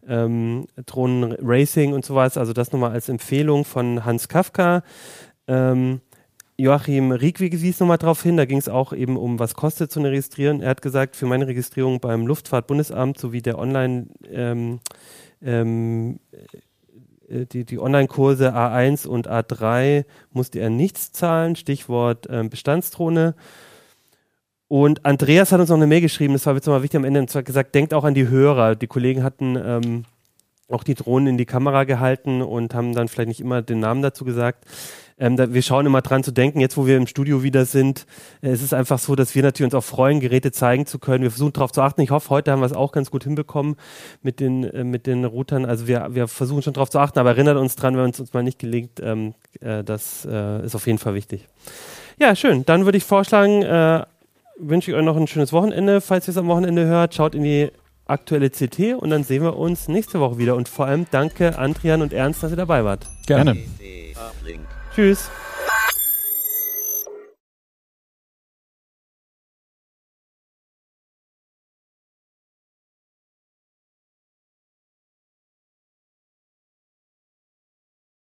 ähm, Drohnen-Racing und sowas. Also das nochmal als Empfehlung von Hans Kafka. Ähm, Joachim Riegwig wies nochmal darauf hin, da ging es auch eben um, was kostet so eine Registrierung. Er hat gesagt, für meine Registrierung beim Luftfahrtbundesamt sowie der Online- ähm, ähm, äh, die, die Online-Kurse A1 und A3 musste er nichts zahlen, Stichwort ähm, Bestandsdrohne. Und Andreas hat uns noch eine Mail geschrieben, das war jetzt nochmal wichtig am Ende, und zwar gesagt, denkt auch an die Hörer. Die Kollegen hatten ähm, auch die Drohnen in die Kamera gehalten und haben dann vielleicht nicht immer den Namen dazu gesagt. Ähm, da, wir schauen immer dran zu denken, jetzt wo wir im Studio wieder sind, äh, es ist einfach so, dass wir natürlich uns auch freuen, Geräte zeigen zu können. Wir versuchen darauf zu achten. Ich hoffe, heute haben wir es auch ganz gut hinbekommen mit den, äh, mit den Routern. Also wir, wir versuchen schon darauf zu achten, aber erinnert uns dran, wenn es uns mal nicht gelingt, ähm, äh, das äh, ist auf jeden Fall wichtig. Ja, schön. Dann würde ich vorschlagen, äh, wünsche ich euch noch ein schönes Wochenende. Falls ihr es am Wochenende hört, schaut in die aktuelle CT und dann sehen wir uns nächste Woche wieder. Und vor allem danke Andrian und Ernst, dass ihr dabei wart. Gerne. Tschüss.